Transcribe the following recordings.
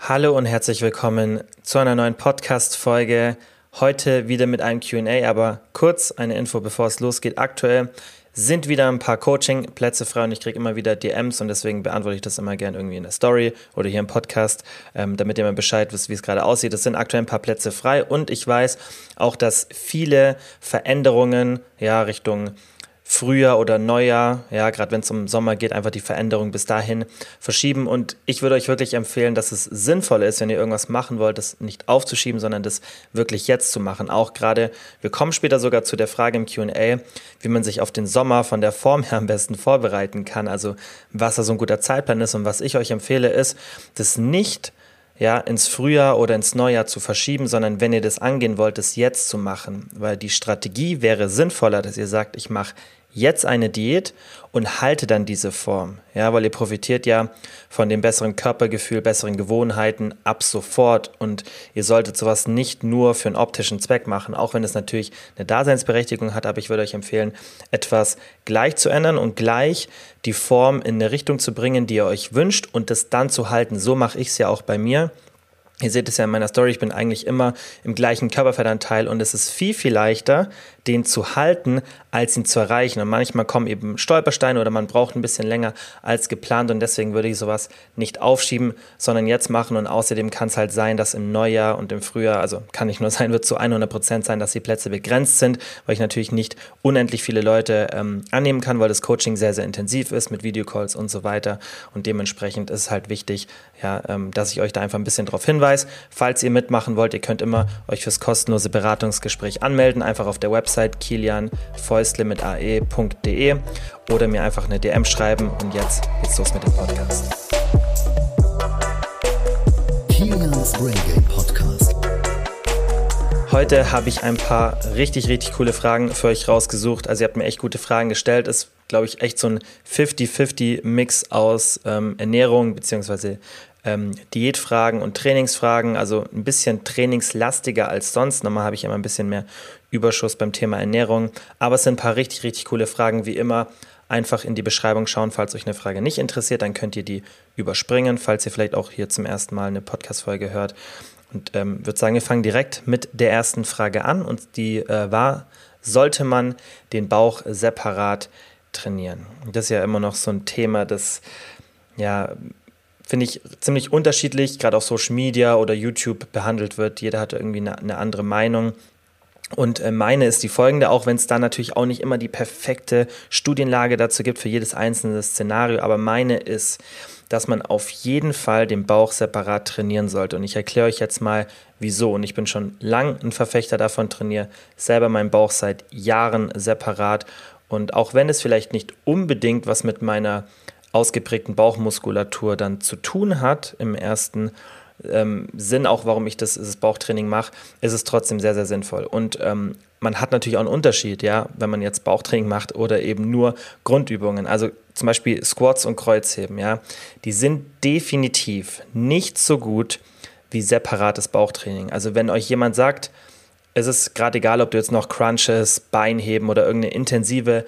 Hallo und herzlich willkommen zu einer neuen Podcast-Folge. Heute wieder mit einem QA, aber kurz eine Info, bevor es losgeht. Aktuell sind wieder ein paar Coaching-Plätze frei und ich kriege immer wieder DMs und deswegen beantworte ich das immer gerne irgendwie in der Story oder hier im Podcast, ähm, damit ihr mal Bescheid wisst, wie es gerade aussieht. Es sind aktuell ein paar Plätze frei und ich weiß auch, dass viele Veränderungen ja Richtung Frühjahr oder Neujahr, ja, gerade wenn es um Sommer geht, einfach die Veränderung bis dahin verschieben. Und ich würde euch wirklich empfehlen, dass es sinnvoll ist, wenn ihr irgendwas machen wollt, das nicht aufzuschieben, sondern das wirklich jetzt zu machen. Auch gerade, wir kommen später sogar zu der Frage im QA, wie man sich auf den Sommer von der Form her am besten vorbereiten kann. Also, was da so ein guter Zeitplan ist. Und was ich euch empfehle, ist, das nicht ja, ins Frühjahr oder ins Neujahr zu verschieben, sondern wenn ihr das angehen wollt, es jetzt zu machen. Weil die Strategie wäre sinnvoller, dass ihr sagt, ich mache jetzt eine Diät und halte dann diese Form. Ja, weil ihr profitiert ja von dem besseren Körpergefühl, besseren Gewohnheiten ab sofort und ihr solltet sowas nicht nur für einen optischen Zweck machen, auch wenn es natürlich eine Daseinsberechtigung hat, aber ich würde euch empfehlen, etwas gleich zu ändern und gleich die Form in eine Richtung zu bringen, die ihr euch wünscht und das dann zu halten. So mache ich es ja auch bei mir. Ihr seht es ja in meiner Story, ich bin eigentlich immer im gleichen Körperfettanteil und es ist viel, viel leichter, den zu halten, als ihn zu erreichen. Und manchmal kommen eben Stolpersteine oder man braucht ein bisschen länger als geplant und deswegen würde ich sowas nicht aufschieben, sondern jetzt machen. Und außerdem kann es halt sein, dass im Neujahr und im Frühjahr, also kann nicht nur sein, wird zu 100 Prozent sein, dass die Plätze begrenzt sind, weil ich natürlich nicht unendlich viele Leute ähm, annehmen kann, weil das Coaching sehr, sehr intensiv ist mit Videocalls und so weiter. Und dementsprechend ist es halt wichtig, ja, ähm, dass ich euch da einfach ein bisschen darauf hinweise. Falls ihr mitmachen wollt, ihr könnt immer euch fürs kostenlose Beratungsgespräch anmelden, einfach auf der Website kilianfäustle mit ae.de oder mir einfach eine DM schreiben und jetzt geht's los mit dem Podcast. Kilians Brain Game Podcast. Heute habe ich ein paar richtig, richtig coole Fragen für euch rausgesucht. Also ihr habt mir echt gute Fragen gestellt. Es glaube ich, echt so ein 50-50-Mix aus ähm, Ernährung bzw ähm, Diätfragen und Trainingsfragen, also ein bisschen trainingslastiger als sonst. Normal habe ich immer ein bisschen mehr Überschuss beim Thema Ernährung, aber es sind ein paar richtig, richtig coole Fragen, wie immer. Einfach in die Beschreibung schauen, falls euch eine Frage nicht interessiert, dann könnt ihr die überspringen, falls ihr vielleicht auch hier zum ersten Mal eine Podcast-Folge hört. Und ähm, würde sagen, wir fangen direkt mit der ersten Frage an und die äh, war, sollte man den Bauch separat trainieren? Das ist ja immer noch so ein Thema, das ja finde ich, ziemlich unterschiedlich, gerade auf Social Media oder YouTube behandelt wird. Jeder hat irgendwie eine, eine andere Meinung. Und äh, meine ist die folgende, auch wenn es da natürlich auch nicht immer die perfekte Studienlage dazu gibt für jedes einzelne Szenario, aber meine ist, dass man auf jeden Fall den Bauch separat trainieren sollte. Und ich erkläre euch jetzt mal, wieso. Und ich bin schon lang ein Verfechter davon, trainiere selber meinen Bauch seit Jahren separat. Und auch wenn es vielleicht nicht unbedingt was mit meiner ausgeprägten Bauchmuskulatur dann zu tun hat im ersten ähm, Sinn, auch warum ich das, das Bauchtraining mache, ist es trotzdem sehr, sehr sinnvoll. Und ähm, man hat natürlich auch einen Unterschied, ja, wenn man jetzt Bauchtraining macht oder eben nur Grundübungen. Also zum Beispiel Squats und Kreuzheben, ja, die sind definitiv nicht so gut wie separates Bauchtraining. Also wenn euch jemand sagt, es ist gerade egal, ob du jetzt noch Crunches, Beinheben oder irgendeine intensive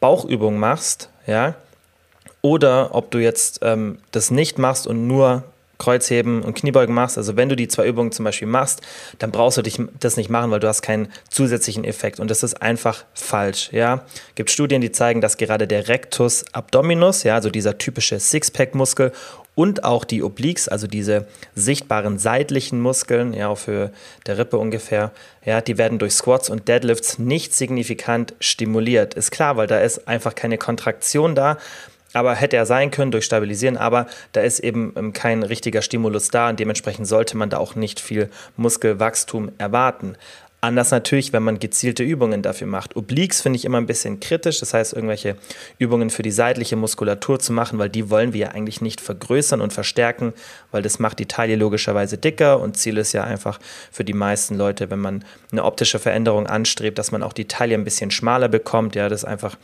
Bauchübung machst, ja, oder ob du jetzt ähm, das nicht machst und nur Kreuzheben und Kniebeugen machst, also wenn du die zwei Übungen zum Beispiel machst, dann brauchst du dich das nicht machen, weil du hast keinen zusätzlichen Effekt und das ist einfach falsch, ja. Gibt Studien, die zeigen, dass gerade der Rectus abdominus, ja, also dieser typische Sixpack-Muskel und auch die Obliques, also diese sichtbaren seitlichen Muskeln, ja, auf Höhe der Rippe ungefähr, ja, die werden durch Squats und Deadlifts nicht signifikant stimuliert. Ist klar, weil da ist einfach keine Kontraktion da aber hätte er sein können durch Stabilisieren, aber da ist eben ähm, kein richtiger Stimulus da und dementsprechend sollte man da auch nicht viel Muskelwachstum erwarten. Anders natürlich, wenn man gezielte Übungen dafür macht. Obliques finde ich immer ein bisschen kritisch, das heißt, irgendwelche Übungen für die seitliche Muskulatur zu machen, weil die wollen wir ja eigentlich nicht vergrößern und verstärken, weil das macht die Taille logischerweise dicker und Ziel ist ja einfach für die meisten Leute, wenn man eine optische Veränderung anstrebt, dass man auch die Taille ein bisschen schmaler bekommt. Ja, das ist einfach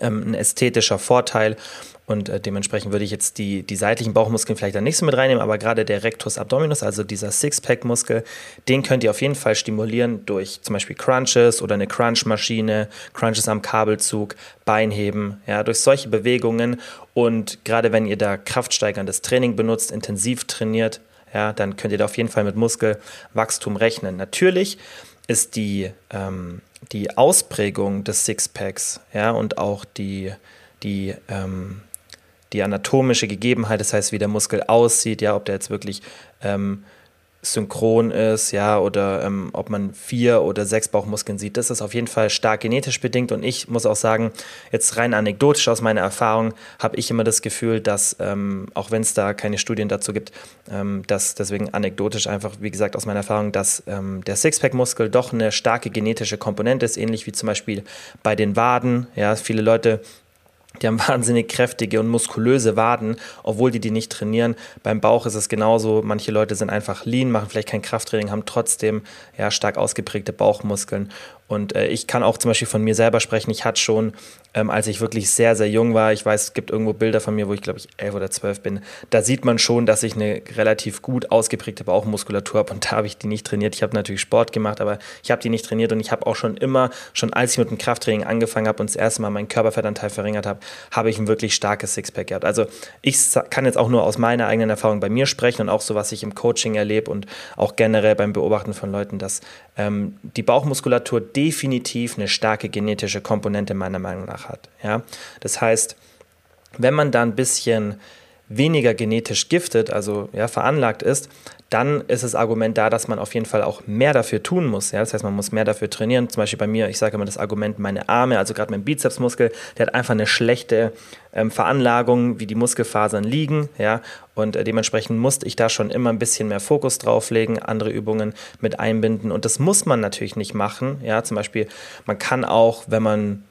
ähm, ein ästhetischer Vorteil. Und äh, dementsprechend würde ich jetzt die, die seitlichen Bauchmuskeln vielleicht dann nicht so mit reinnehmen, aber gerade der Rectus Abdominus, also dieser Sixpack-Muskel, den könnt ihr auf jeden Fall stimulieren durch zum Beispiel Crunches oder eine Crunch-Maschine, Crunches am Kabelzug, Beinheben, ja, durch solche Bewegungen. Und gerade wenn ihr da kraftsteigerndes Training benutzt, intensiv trainiert, ja, dann könnt ihr da auf jeden Fall mit Muskelwachstum rechnen. Natürlich ist die, ähm, die Ausprägung des Sixpacks ja, und auch die, die, ähm, die anatomische Gegebenheit, das heißt, wie der Muskel aussieht, ja, ob der jetzt wirklich ähm, synchron ist, ja, oder ähm, ob man vier oder sechs Bauchmuskeln sieht. Das ist auf jeden Fall stark genetisch bedingt und ich muss auch sagen, jetzt rein anekdotisch aus meiner Erfahrung habe ich immer das Gefühl, dass, ähm, auch wenn es da keine Studien dazu gibt, ähm, dass deswegen anekdotisch einfach, wie gesagt, aus meiner Erfahrung, dass ähm, der Sixpack-Muskel doch eine starke genetische Komponente ist, ähnlich wie zum Beispiel bei den Waden. Ja, viele Leute die haben wahnsinnig kräftige und muskulöse Waden, obwohl die die nicht trainieren. Beim Bauch ist es genauso. Manche Leute sind einfach lean, machen vielleicht kein Krafttraining, haben trotzdem ja, stark ausgeprägte Bauchmuskeln. Und äh, ich kann auch zum Beispiel von mir selber sprechen. Ich hatte schon, ähm, als ich wirklich sehr, sehr jung war, ich weiß, es gibt irgendwo Bilder von mir, wo ich glaube ich elf oder zwölf bin, da sieht man schon, dass ich eine relativ gut ausgeprägte Bauchmuskulatur habe und da habe ich die nicht trainiert. Ich habe natürlich Sport gemacht, aber ich habe die nicht trainiert und ich habe auch schon immer, schon als ich mit dem Krafttraining angefangen habe und das erste Mal meinen Körperfettanteil verringert habe, habe ich ein wirklich starkes Sixpack gehabt. Also ich kann jetzt auch nur aus meiner eigenen Erfahrung bei mir sprechen und auch so, was ich im Coaching erlebe und auch generell beim Beobachten von Leuten, dass ähm, die Bauchmuskulatur definitiv eine starke genetische Komponente meiner Meinung nach hat. Ja? Das heißt, wenn man da ein bisschen weniger genetisch giftet, also ja, veranlagt ist, dann ist das Argument da, dass man auf jeden Fall auch mehr dafür tun muss. Ja? Das heißt, man muss mehr dafür trainieren. Zum Beispiel bei mir, ich sage immer das Argument, meine Arme, also gerade mein Bizepsmuskel, der hat einfach eine schlechte ähm, Veranlagung, wie die Muskelfasern liegen. Ja? Und äh, dementsprechend musste ich da schon immer ein bisschen mehr Fokus drauflegen, andere Übungen mit einbinden. Und das muss man natürlich nicht machen. Ja? Zum Beispiel, man kann auch, wenn man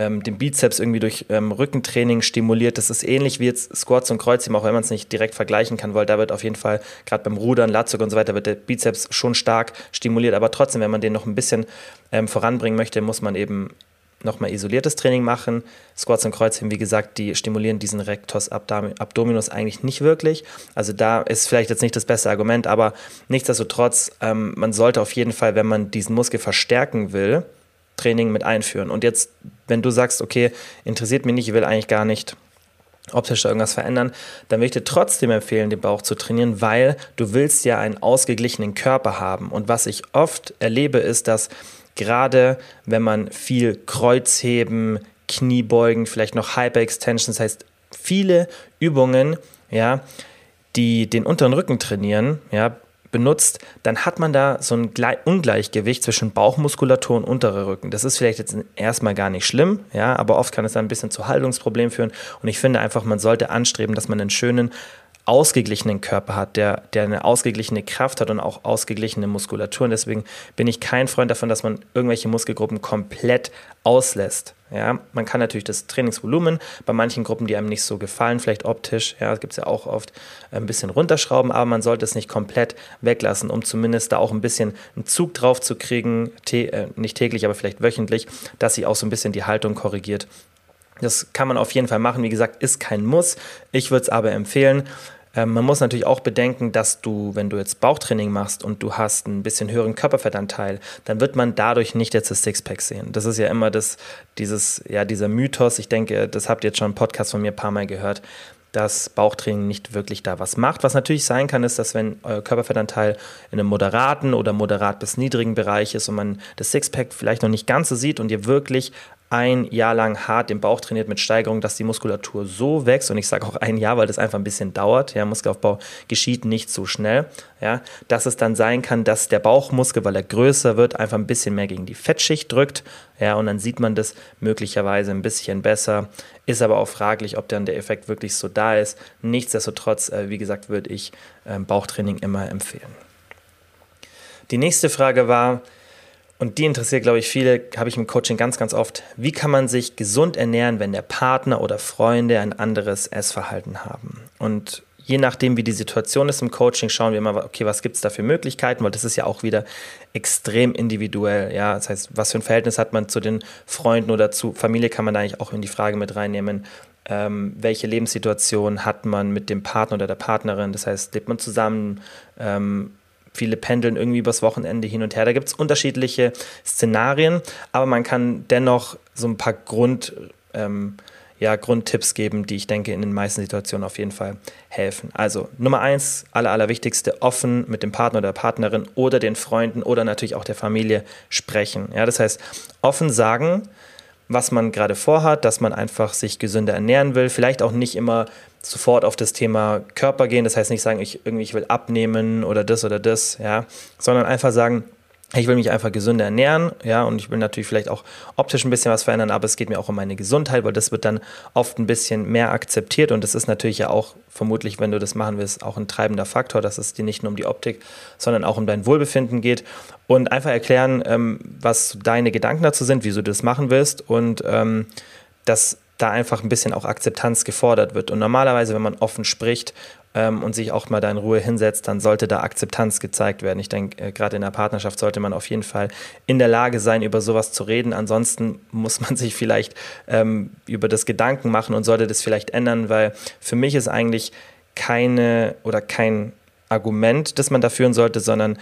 ähm, den Bizeps irgendwie durch ähm, Rückentraining stimuliert. Das ist ähnlich wie jetzt Squats und Kreuzheben, auch wenn man es nicht direkt vergleichen kann, weil da wird auf jeden Fall, gerade beim Rudern, Latzug und so weiter, wird der Bizeps schon stark stimuliert. Aber trotzdem, wenn man den noch ein bisschen ähm, voranbringen möchte, muss man eben nochmal isoliertes Training machen. Squats und Kreuzheben, wie gesagt, die stimulieren diesen Rectus Abdominus eigentlich nicht wirklich. Also da ist vielleicht jetzt nicht das beste Argument, aber nichtsdestotrotz, ähm, man sollte auf jeden Fall, wenn man diesen Muskel verstärken will, Training mit einführen. Und jetzt, wenn du sagst, okay, interessiert mich nicht, ich will eigentlich gar nicht optisch irgendwas verändern, dann würde ich dir trotzdem empfehlen, den Bauch zu trainieren, weil du willst ja einen ausgeglichenen Körper haben. Und was ich oft erlebe, ist, dass gerade wenn man viel Kreuzheben, Kniebeugen, vielleicht noch Hyperextensions, das heißt viele Übungen, ja, die den unteren Rücken trainieren, ja, benutzt, dann hat man da so ein Ungleichgewicht zwischen Bauchmuskulatur und unterer Rücken. Das ist vielleicht jetzt erstmal gar nicht schlimm, ja, aber oft kann es dann ein bisschen zu Haltungsproblemen führen. Und ich finde einfach, man sollte anstreben, dass man einen schönen ausgeglichenen Körper hat, der, der eine ausgeglichene Kraft hat und auch ausgeglichene Muskulatur. Und deswegen bin ich kein Freund davon, dass man irgendwelche Muskelgruppen komplett auslässt. Ja, man kann natürlich das Trainingsvolumen bei manchen Gruppen, die einem nicht so gefallen, vielleicht optisch, ja, gibt es ja auch oft ein bisschen runterschrauben, aber man sollte es nicht komplett weglassen, um zumindest da auch ein bisschen einen Zug drauf zu kriegen, äh, nicht täglich, aber vielleicht wöchentlich, dass sie auch so ein bisschen die Haltung korrigiert. Das kann man auf jeden Fall machen. Wie gesagt, ist kein Muss. Ich würde es aber empfehlen. Ähm, man muss natürlich auch bedenken, dass du, wenn du jetzt Bauchtraining machst und du hast ein bisschen höheren Körperfettanteil, dann wird man dadurch nicht jetzt das Sixpack sehen. Das ist ja immer das, dieses, ja, dieser Mythos. Ich denke, das habt ihr jetzt schon im Podcast von mir ein paar Mal gehört, dass Bauchtraining nicht wirklich da was macht. Was natürlich sein kann, ist, dass wenn euer Körperfettanteil in einem moderaten oder moderat bis niedrigen Bereich ist und man das Sixpack vielleicht noch nicht ganz so sieht und ihr wirklich ein Jahr lang hart den Bauch trainiert mit Steigerung, dass die Muskulatur so wächst und ich sage auch ein Jahr, weil das einfach ein bisschen dauert. Ja, Muskelaufbau geschieht nicht so schnell. Ja, dass es dann sein kann, dass der Bauchmuskel, weil er größer wird, einfach ein bisschen mehr gegen die Fettschicht drückt. Ja, und dann sieht man das möglicherweise ein bisschen besser. Ist aber auch fraglich, ob dann der Effekt wirklich so da ist. Nichtsdestotrotz, äh, wie gesagt, würde ich äh, Bauchtraining immer empfehlen. Die nächste Frage war, und die interessiert, glaube ich, viele, habe ich im Coaching ganz, ganz oft. Wie kann man sich gesund ernähren, wenn der Partner oder Freunde ein anderes Essverhalten haben? Und je nachdem, wie die Situation ist im Coaching, schauen wir immer, okay, was gibt es da für Möglichkeiten, weil das ist ja auch wieder extrem individuell. Ja, das heißt, was für ein Verhältnis hat man zu den Freunden oder zu Familie, kann man da eigentlich auch in die Frage mit reinnehmen. Ähm, welche Lebenssituation hat man mit dem Partner oder der Partnerin? Das heißt, lebt man zusammen? Ähm, Viele pendeln irgendwie übers Wochenende hin und her. Da gibt es unterschiedliche Szenarien, aber man kann dennoch so ein paar Grund, ähm, ja, Grundtipps geben, die ich denke in den meisten Situationen auf jeden Fall helfen. Also Nummer eins, aller, allerwichtigste, offen mit dem Partner oder der Partnerin oder den Freunden oder natürlich auch der Familie sprechen. Ja, das heißt, offen sagen, was man gerade vorhat, dass man einfach sich gesünder ernähren will, vielleicht auch nicht immer sofort auf das Thema Körper gehen, das heißt nicht sagen, ich irgendwie ich will abnehmen oder das oder das, ja, sondern einfach sagen, ich will mich einfach gesünder ernähren, ja, und ich will natürlich vielleicht auch optisch ein bisschen was verändern, aber es geht mir auch um meine Gesundheit, weil das wird dann oft ein bisschen mehr akzeptiert und das ist natürlich ja auch vermutlich, wenn du das machen willst, auch ein treibender Faktor, dass es dir nicht nur um die Optik, sondern auch um dein Wohlbefinden geht. Und einfach erklären, ähm, was deine Gedanken dazu sind, wieso du das machen willst und ähm, dass da einfach ein bisschen auch Akzeptanz gefordert wird. Und normalerweise, wenn man offen spricht ähm, und sich auch mal da in Ruhe hinsetzt, dann sollte da Akzeptanz gezeigt werden. Ich denke, äh, gerade in der Partnerschaft sollte man auf jeden Fall in der Lage sein, über sowas zu reden. Ansonsten muss man sich vielleicht ähm, über das Gedanken machen und sollte das vielleicht ändern, weil für mich ist eigentlich keine oder kein Argument, das man da führen sollte, sondern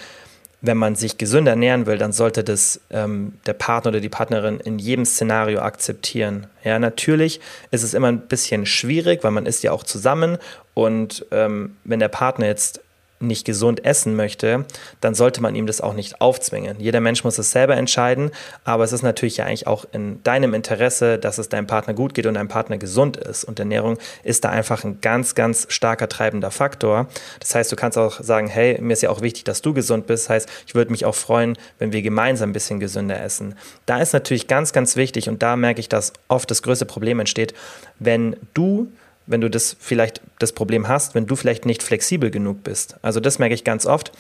wenn man sich gesünder ernähren will, dann sollte das ähm, der Partner oder die Partnerin in jedem Szenario akzeptieren. Ja, natürlich ist es immer ein bisschen schwierig, weil man ist ja auch zusammen und ähm, wenn der Partner jetzt nicht gesund essen möchte, dann sollte man ihm das auch nicht aufzwingen. Jeder Mensch muss es selber entscheiden, aber es ist natürlich ja eigentlich auch in deinem Interesse, dass es deinem Partner gut geht und dein Partner gesund ist. Und Ernährung ist da einfach ein ganz, ganz starker treibender Faktor. Das heißt, du kannst auch sagen, hey, mir ist ja auch wichtig, dass du gesund bist. Das heißt, ich würde mich auch freuen, wenn wir gemeinsam ein bisschen gesünder essen. Da ist natürlich ganz, ganz wichtig und da merke ich, dass oft das größte Problem entsteht, wenn du wenn du das vielleicht das Problem hast, wenn du vielleicht nicht flexibel genug bist. Also das merke ich ganz oft,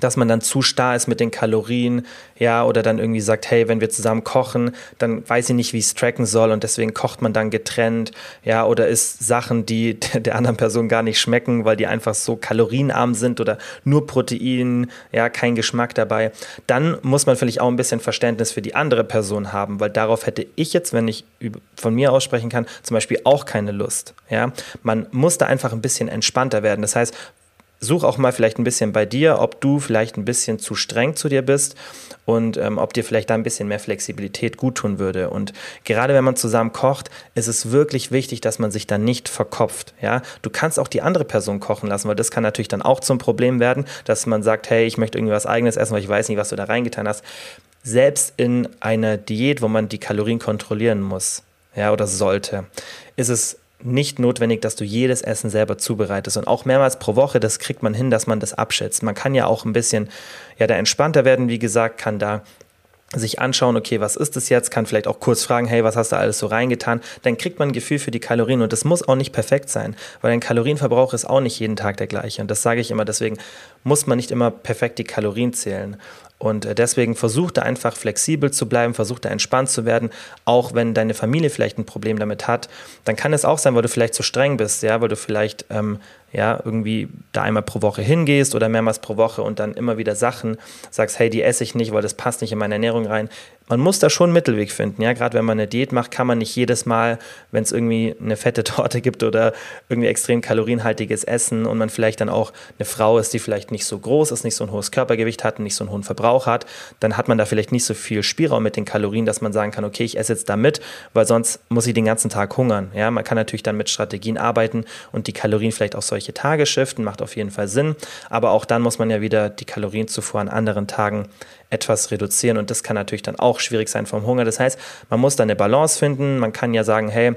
dass man dann zu starr ist mit den Kalorien, ja, oder dann irgendwie sagt, hey, wenn wir zusammen kochen, dann weiß ich nicht, wie ich es tracken soll und deswegen kocht man dann getrennt, ja, oder isst Sachen, die der anderen Person gar nicht schmecken, weil die einfach so kalorienarm sind oder nur Protein, ja, kein Geschmack dabei. Dann muss man vielleicht auch ein bisschen Verständnis für die andere Person haben, weil darauf hätte ich jetzt, wenn ich von mir aussprechen kann, zum Beispiel auch keine Lust, ja. Man muss da einfach ein bisschen entspannter werden. Das heißt, such auch mal vielleicht ein bisschen bei dir, ob du vielleicht ein bisschen zu streng zu dir bist und ähm, ob dir vielleicht da ein bisschen mehr Flexibilität guttun würde. Und gerade wenn man zusammen kocht, ist es wirklich wichtig, dass man sich da nicht verkopft. Ja, du kannst auch die andere Person kochen lassen, weil das kann natürlich dann auch zum Problem werden, dass man sagt, hey, ich möchte irgendwie was Eigenes essen, weil ich weiß nicht, was du da reingetan hast. Selbst in einer Diät, wo man die Kalorien kontrollieren muss, ja, oder sollte, ist es nicht notwendig, dass du jedes Essen selber zubereitest. Und auch mehrmals pro Woche, das kriegt man hin, dass man das abschätzt. Man kann ja auch ein bisschen, ja, da entspannter werden, wie gesagt, kann da sich anschauen, okay, was ist das jetzt, kann vielleicht auch kurz fragen, hey, was hast du alles so reingetan, dann kriegt man ein Gefühl für die Kalorien und das muss auch nicht perfekt sein, weil ein Kalorienverbrauch ist auch nicht jeden Tag der gleiche. Und das sage ich immer, deswegen muss man nicht immer perfekt die Kalorien zählen und äh, deswegen versuch da einfach flexibel zu bleiben, versuch da entspannt zu werden, auch wenn deine Familie vielleicht ein Problem damit hat. Dann kann es auch sein, weil du vielleicht zu streng bist, ja, weil du vielleicht ähm, ja, irgendwie da einmal pro Woche hingehst oder mehrmals pro Woche und dann immer wieder Sachen sagst, hey, die esse ich nicht, weil das passt nicht in meine Ernährung rein. Man muss da schon einen Mittelweg finden, ja, gerade wenn man eine Diät macht, kann man nicht jedes Mal, wenn es irgendwie eine fette Torte gibt oder irgendwie extrem kalorienhaltiges Essen und man vielleicht dann auch eine Frau ist, die vielleicht nicht so groß ist, nicht so ein hohes Körpergewicht hat, nicht so einen hohen Verbrauch hat, dann hat man da vielleicht nicht so viel Spielraum mit den Kalorien, dass man sagen kann, okay, ich esse jetzt da mit, weil sonst muss ich den ganzen Tag hungern, ja, man kann natürlich dann mit Strategien arbeiten und die Kalorien vielleicht auch so solche Tage shiften, macht auf jeden Fall Sinn. Aber auch dann muss man ja wieder die Kalorienzufuhr an anderen Tagen etwas reduzieren und das kann natürlich dann auch schwierig sein vom Hunger. Das heißt, man muss da eine Balance finden. Man kann ja sagen, hey,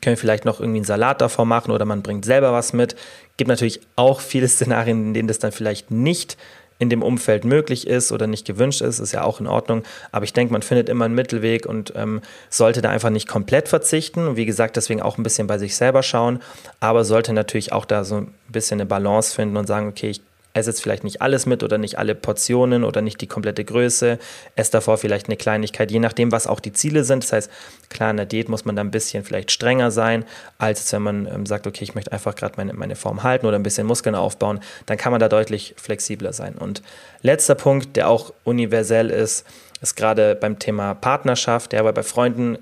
können wir vielleicht noch irgendwie einen Salat davor machen oder man bringt selber was mit. Gibt natürlich auch viele Szenarien, in denen das dann vielleicht nicht in dem Umfeld möglich ist oder nicht gewünscht ist, ist ja auch in Ordnung. Aber ich denke, man findet immer einen Mittelweg und ähm, sollte da einfach nicht komplett verzichten. Und wie gesagt, deswegen auch ein bisschen bei sich selber schauen, aber sollte natürlich auch da so ein bisschen eine Balance finden und sagen, okay, ich esse jetzt vielleicht nicht alles mit oder nicht alle Portionen oder nicht die komplette Größe, esse davor vielleicht eine Kleinigkeit, je nachdem, was auch die Ziele sind. Das heißt, klar, in der Diät muss man da ein bisschen vielleicht strenger sein, als wenn man ähm, sagt, okay, ich möchte einfach gerade meine, meine Form halten oder ein bisschen Muskeln aufbauen, dann kann man da deutlich flexibler sein. Und letzter Punkt, der auch universell ist, ist gerade beim Thema Partnerschaft, ja, weil bei Freunden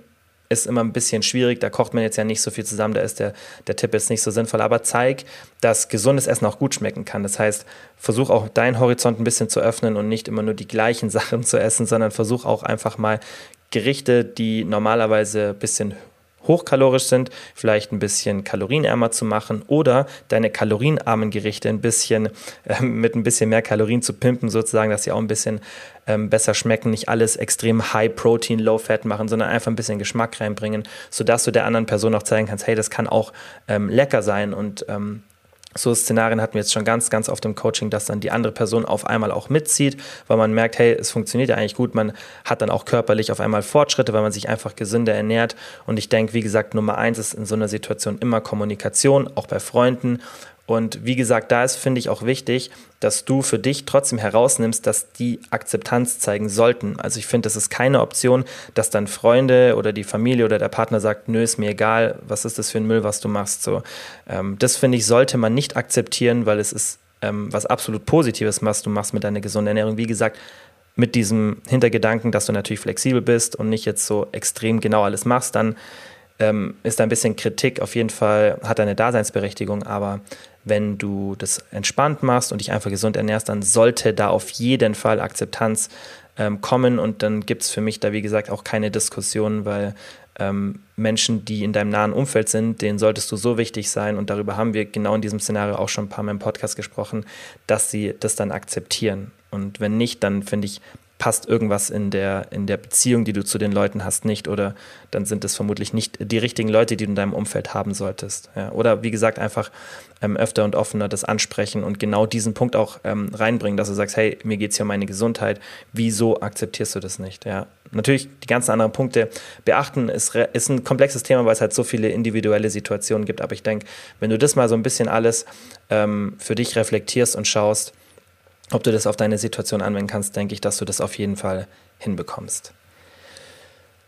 ist immer ein bisschen schwierig. Da kocht man jetzt ja nicht so viel zusammen, da ist der, der Tipp jetzt nicht so sinnvoll. Aber zeig, dass gesundes Essen auch gut schmecken kann. Das heißt, versuch auch deinen Horizont ein bisschen zu öffnen und nicht immer nur die gleichen Sachen zu essen, sondern versuch auch einfach mal Gerichte, die normalerweise ein bisschen hochkalorisch sind, vielleicht ein bisschen kalorienärmer zu machen oder deine kalorienarmen Gerichte ein bisschen äh, mit ein bisschen mehr Kalorien zu pimpen, sozusagen, dass sie auch ein bisschen ähm, besser schmecken, nicht alles extrem High Protein, Low Fat machen, sondern einfach ein bisschen Geschmack reinbringen, sodass du der anderen Person auch zeigen kannst, hey, das kann auch ähm, lecker sein und ähm, so Szenarien hatten wir jetzt schon ganz, ganz oft im Coaching, dass dann die andere Person auf einmal auch mitzieht, weil man merkt, hey, es funktioniert ja eigentlich gut. Man hat dann auch körperlich auf einmal Fortschritte, weil man sich einfach gesünder ernährt. Und ich denke, wie gesagt, Nummer eins ist in so einer Situation immer Kommunikation, auch bei Freunden. Und wie gesagt, da ist, finde ich, auch wichtig, dass du für dich trotzdem herausnimmst, dass die Akzeptanz zeigen sollten. Also ich finde, das ist keine Option, dass dann Freunde oder die Familie oder der Partner sagt, nö, ist mir egal, was ist das für ein Müll, was du machst. So, ähm, das finde ich, sollte man nicht akzeptieren, weil es ist ähm, was absolut Positives, was du machst mit deiner gesunden Ernährung. Wie gesagt, mit diesem Hintergedanken, dass du natürlich flexibel bist und nicht jetzt so extrem genau alles machst, dann ähm, ist da ein bisschen Kritik auf jeden Fall, hat eine Daseinsberechtigung, aber wenn du das entspannt machst und dich einfach gesund ernährst, dann sollte da auf jeden Fall Akzeptanz ähm, kommen und dann gibt es für mich da, wie gesagt, auch keine Diskussion, weil ähm, Menschen, die in deinem nahen Umfeld sind, denen solltest du so wichtig sein und darüber haben wir genau in diesem Szenario auch schon ein paar Mal im Podcast gesprochen, dass sie das dann akzeptieren. Und wenn nicht, dann finde ich, passt irgendwas in der, in der Beziehung, die du zu den Leuten hast, nicht oder dann sind es vermutlich nicht die richtigen Leute, die du in deinem Umfeld haben solltest. Ja, oder wie gesagt, einfach ähm, öfter und offener das ansprechen und genau diesen Punkt auch ähm, reinbringen, dass du sagst, hey, mir geht es hier um meine Gesundheit, wieso akzeptierst du das nicht? Ja, natürlich die ganzen anderen Punkte beachten, ist, ist ein komplexes Thema, weil es halt so viele individuelle Situationen gibt, aber ich denke, wenn du das mal so ein bisschen alles ähm, für dich reflektierst und schaust, ob du das auf deine Situation anwenden kannst, denke ich, dass du das auf jeden Fall hinbekommst.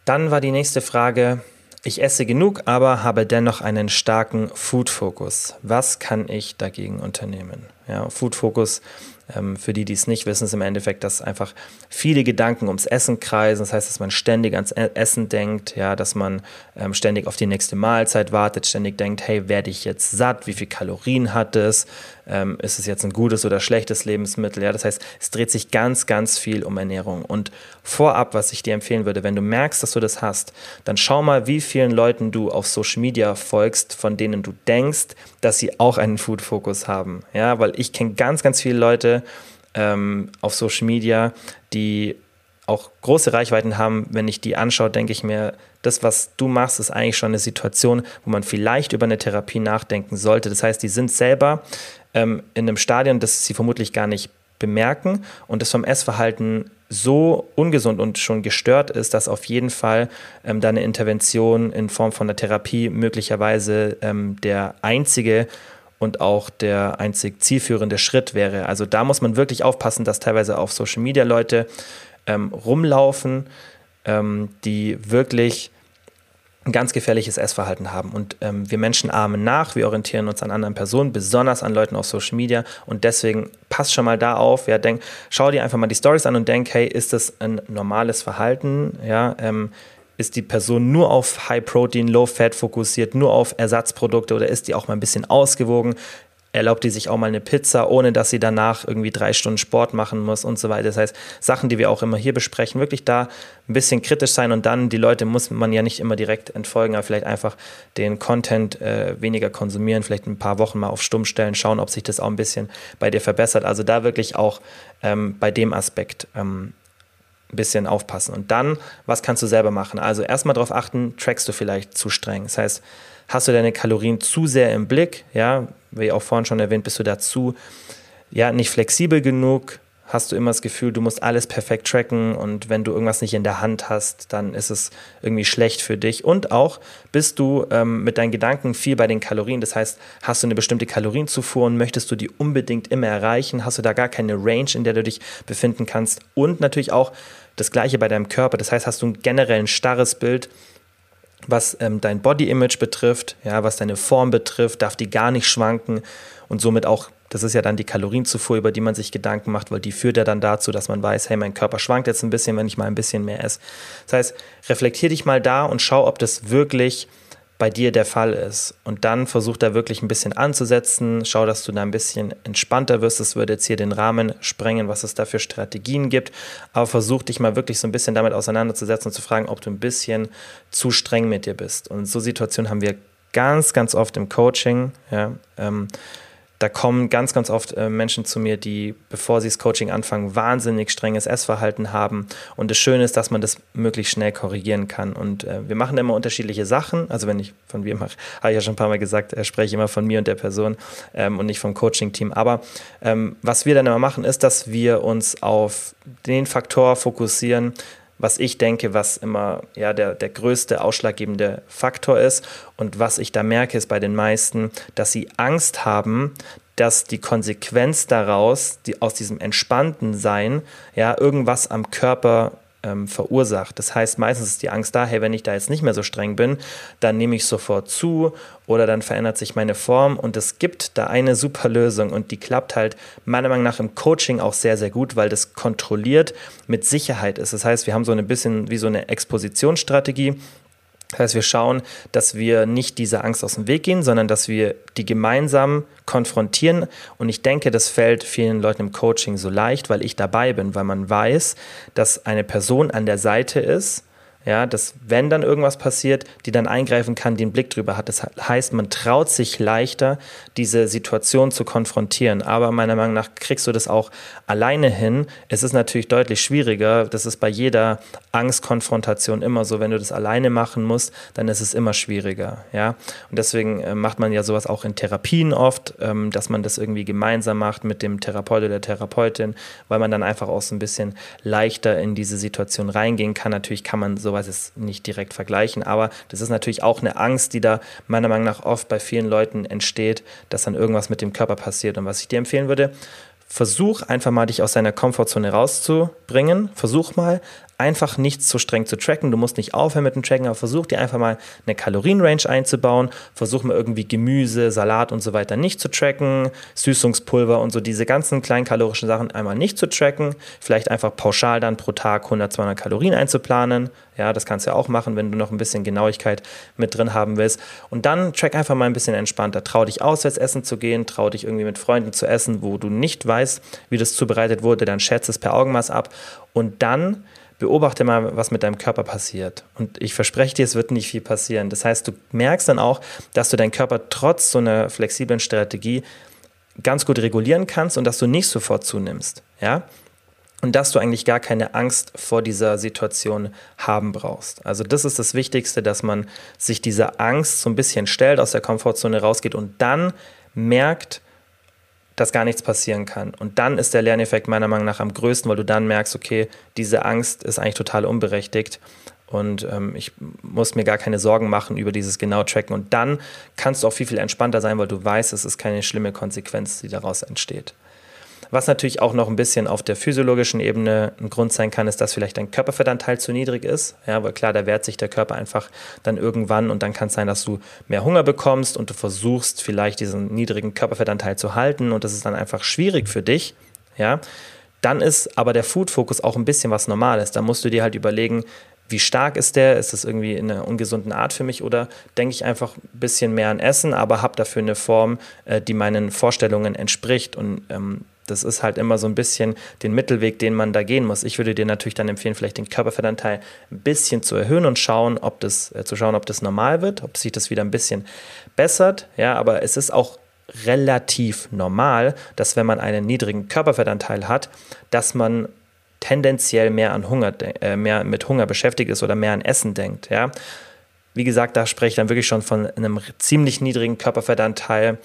Dann war die nächste Frage, ich esse genug, aber habe dennoch einen starken Food-Fokus. Was kann ich dagegen unternehmen? Ja, Food-Fokus ähm, für die, die es nicht wissen, ist im Endeffekt, dass einfach viele Gedanken ums Essen kreisen. Das heißt, dass man ständig ans e-, Essen denkt, ja, dass man ähm, ständig auf die nächste Mahlzeit wartet, ständig denkt, hey, werde ich jetzt satt? Wie viel Kalorien hat es? Ähm, ist es jetzt ein gutes oder schlechtes Lebensmittel? Ja, das heißt, es dreht sich ganz, ganz viel um Ernährung. Und vorab, was ich dir empfehlen würde, wenn du merkst, dass du das hast, dann schau mal, wie vielen Leuten du auf Social Media folgst, von denen du denkst, dass sie auch einen Food-Fokus haben. Ja, weil ich kenne ganz, ganz viele Leute ähm, auf Social Media, die auch große Reichweiten haben. Wenn ich die anschaue, denke ich mir, das, was du machst, ist eigentlich schon eine Situation, wo man vielleicht über eine Therapie nachdenken sollte. Das heißt, die sind selber ähm, in einem Stadion, das sie vermutlich gar nicht bemerken und das vom Essverhalten so ungesund und schon gestört ist, dass auf jeden Fall ähm, da eine Intervention in Form von einer Therapie möglicherweise ähm, der einzige und auch der einzig zielführende Schritt wäre. Also da muss man wirklich aufpassen, dass teilweise auf Social Media Leute ähm, rumlaufen, ähm, die wirklich ein ganz gefährliches Essverhalten haben. Und ähm, wir Menschen ahmen nach, wir orientieren uns an anderen Personen, besonders an Leuten auf Social Media. Und deswegen pass schon mal da auf, ja, denk, schau dir einfach mal die Stories an und denk, hey, ist das ein normales Verhalten? Ja, ähm, ist die Person nur auf High Protein, Low Fat fokussiert, nur auf Ersatzprodukte oder ist die auch mal ein bisschen ausgewogen? Erlaubt die sich auch mal eine Pizza, ohne dass sie danach irgendwie drei Stunden Sport machen muss und so weiter. Das heißt, Sachen, die wir auch immer hier besprechen, wirklich da ein bisschen kritisch sein und dann die Leute muss man ja nicht immer direkt entfolgen, aber vielleicht einfach den Content äh, weniger konsumieren, vielleicht ein paar Wochen mal auf Stumm stellen, schauen, ob sich das auch ein bisschen bei dir verbessert. Also da wirklich auch ähm, bei dem Aspekt ähm, ein bisschen aufpassen. Und dann, was kannst du selber machen? Also erstmal darauf achten, trackst du vielleicht zu streng. Das heißt, hast du deine Kalorien zu sehr im Blick, ja, wie auch vorhin schon erwähnt, bist du dazu ja nicht flexibel genug, hast du immer das Gefühl, du musst alles perfekt tracken und wenn du irgendwas nicht in der Hand hast, dann ist es irgendwie schlecht für dich. Und auch bist du ähm, mit deinen Gedanken viel bei den Kalorien. Das heißt, hast du eine bestimmte Kalorienzufuhr und möchtest du die unbedingt immer erreichen, hast du da gar keine Range, in der du dich befinden kannst. Und natürlich auch das gleiche bei deinem Körper. Das heißt, hast du ein generell ein starres Bild was ähm, dein Body-Image betrifft, ja, was deine Form betrifft, darf die gar nicht schwanken und somit auch, das ist ja dann die Kalorienzufuhr, über die man sich Gedanken macht, weil die führt ja dann dazu, dass man weiß, hey, mein Körper schwankt jetzt ein bisschen, wenn ich mal ein bisschen mehr esse. Das heißt, reflektier dich mal da und schau, ob das wirklich bei dir der Fall ist. Und dann versuch da wirklich ein bisschen anzusetzen. Schau, dass du da ein bisschen entspannter wirst. Das würde jetzt hier den Rahmen sprengen, was es da für Strategien gibt. Aber versuch dich mal wirklich so ein bisschen damit auseinanderzusetzen und zu fragen, ob du ein bisschen zu streng mit dir bist. Und so Situationen haben wir ganz, ganz oft im Coaching. Ja, ähm, da kommen ganz, ganz oft äh, Menschen zu mir, die, bevor sie das Coaching anfangen, wahnsinnig strenges Essverhalten haben. Und das Schöne ist, dass man das möglichst schnell korrigieren kann. Und äh, wir machen immer unterschiedliche Sachen. Also wenn ich von wir mache, habe ich ja schon ein paar Mal gesagt, äh, spreche ich immer von mir und der Person ähm, und nicht vom Coaching-Team. Aber ähm, was wir dann immer machen, ist, dass wir uns auf den Faktor fokussieren, was ich denke, was immer ja, der, der größte ausschlaggebende Faktor ist. Und was ich da merke, ist bei den meisten, dass sie Angst haben, dass die Konsequenz daraus, die aus diesem entspannten Sein, ja, irgendwas am Körper ähm, verursacht. Das heißt, meistens ist die Angst da, hey, wenn ich da jetzt nicht mehr so streng bin, dann nehme ich sofort zu oder dann verändert sich meine Form und es gibt da eine super Lösung und die klappt halt meiner Meinung nach im Coaching auch sehr, sehr gut, weil das kontrolliert mit Sicherheit ist. Das heißt, wir haben so ein bisschen wie so eine Expositionsstrategie das heißt, wir schauen, dass wir nicht dieser Angst aus dem Weg gehen, sondern dass wir die gemeinsam konfrontieren. Und ich denke, das fällt vielen Leuten im Coaching so leicht, weil ich dabei bin, weil man weiß, dass eine Person an der Seite ist, ja, dass wenn dann irgendwas passiert, die dann eingreifen kann, den Blick drüber hat. Das heißt, man traut sich leichter, diese Situation zu konfrontieren. Aber meiner Meinung nach kriegst du das auch alleine hin. Es ist natürlich deutlich schwieriger. Das ist bei jeder Angstkonfrontation immer so. Wenn du das alleine machen musst, dann ist es immer schwieriger. Ja, und deswegen äh, macht man ja sowas auch in Therapien oft, ähm, dass man das irgendwie gemeinsam macht mit dem Therapeut oder der Therapeutin, weil man dann einfach auch so ein bisschen leichter in diese Situation reingehen kann. Natürlich kann man so sowas ist nicht direkt vergleichen, aber das ist natürlich auch eine Angst, die da meiner Meinung nach oft bei vielen Leuten entsteht, dass dann irgendwas mit dem Körper passiert. Und was ich dir empfehlen würde, versuch einfach mal dich aus deiner Komfortzone rauszubringen. Versuch mal einfach nicht so streng zu tracken. Du musst nicht aufhören mit dem Tracken, aber versuch dir einfach mal eine Kalorienrange einzubauen. Versuch mal irgendwie Gemüse, Salat und so weiter nicht zu tracken, Süßungspulver und so diese ganzen kleinkalorischen Sachen einmal nicht zu tracken. Vielleicht einfach pauschal dann pro Tag 100, 200 Kalorien einzuplanen. Ja, das kannst du ja auch machen, wenn du noch ein bisschen Genauigkeit mit drin haben willst. Und dann track einfach mal ein bisschen entspannter. Trau dich auswärts essen zu gehen, trau dich irgendwie mit Freunden zu essen, wo du nicht weißt, wie das zubereitet wurde, dann schätze es per Augenmaß ab. Und dann beobachte mal, was mit deinem Körper passiert. Und ich verspreche dir, es wird nicht viel passieren. Das heißt, du merkst dann auch, dass du deinen Körper trotz so einer flexiblen Strategie ganz gut regulieren kannst und dass du nicht sofort zunimmst. Ja? Und dass du eigentlich gar keine Angst vor dieser Situation haben brauchst. Also das ist das Wichtigste, dass man sich dieser Angst so ein bisschen stellt, aus der Komfortzone rausgeht und dann merkt, dass gar nichts passieren kann. Und dann ist der Lerneffekt meiner Meinung nach am größten, weil du dann merkst, okay, diese Angst ist eigentlich total unberechtigt und ähm, ich muss mir gar keine Sorgen machen über dieses genau Tracken. Und dann kannst du auch viel, viel entspannter sein, weil du weißt, es ist keine schlimme Konsequenz, die daraus entsteht. Was natürlich auch noch ein bisschen auf der physiologischen Ebene ein Grund sein kann, ist, dass vielleicht dein Körperfettanteil zu niedrig ist. Ja, weil klar, da wehrt sich der Körper einfach dann irgendwann und dann kann es sein, dass du mehr Hunger bekommst und du versuchst vielleicht diesen niedrigen Körperfettanteil zu halten und das ist dann einfach schwierig für dich. Ja, dann ist aber der Food-Fokus auch ein bisschen was Normales. Da musst du dir halt überlegen, wie stark ist der? Ist das irgendwie in einer ungesunden Art für mich oder denke ich einfach ein bisschen mehr an Essen, aber habe dafür eine Form, äh, die meinen Vorstellungen entspricht und ähm, das ist halt immer so ein bisschen den Mittelweg, den man da gehen muss. Ich würde dir natürlich dann empfehlen, vielleicht den Körperfettanteil ein bisschen zu erhöhen und schauen, ob das, äh, zu schauen, ob das normal wird, ob sich das wieder ein bisschen bessert. Ja, aber es ist auch relativ normal, dass wenn man einen niedrigen Körperfettanteil hat, dass man tendenziell mehr an Hunger, äh, mehr mit Hunger beschäftigt ist oder mehr an Essen denkt. Ja. Wie gesagt, da spreche ich dann wirklich schon von einem ziemlich niedrigen Körperfettanteil,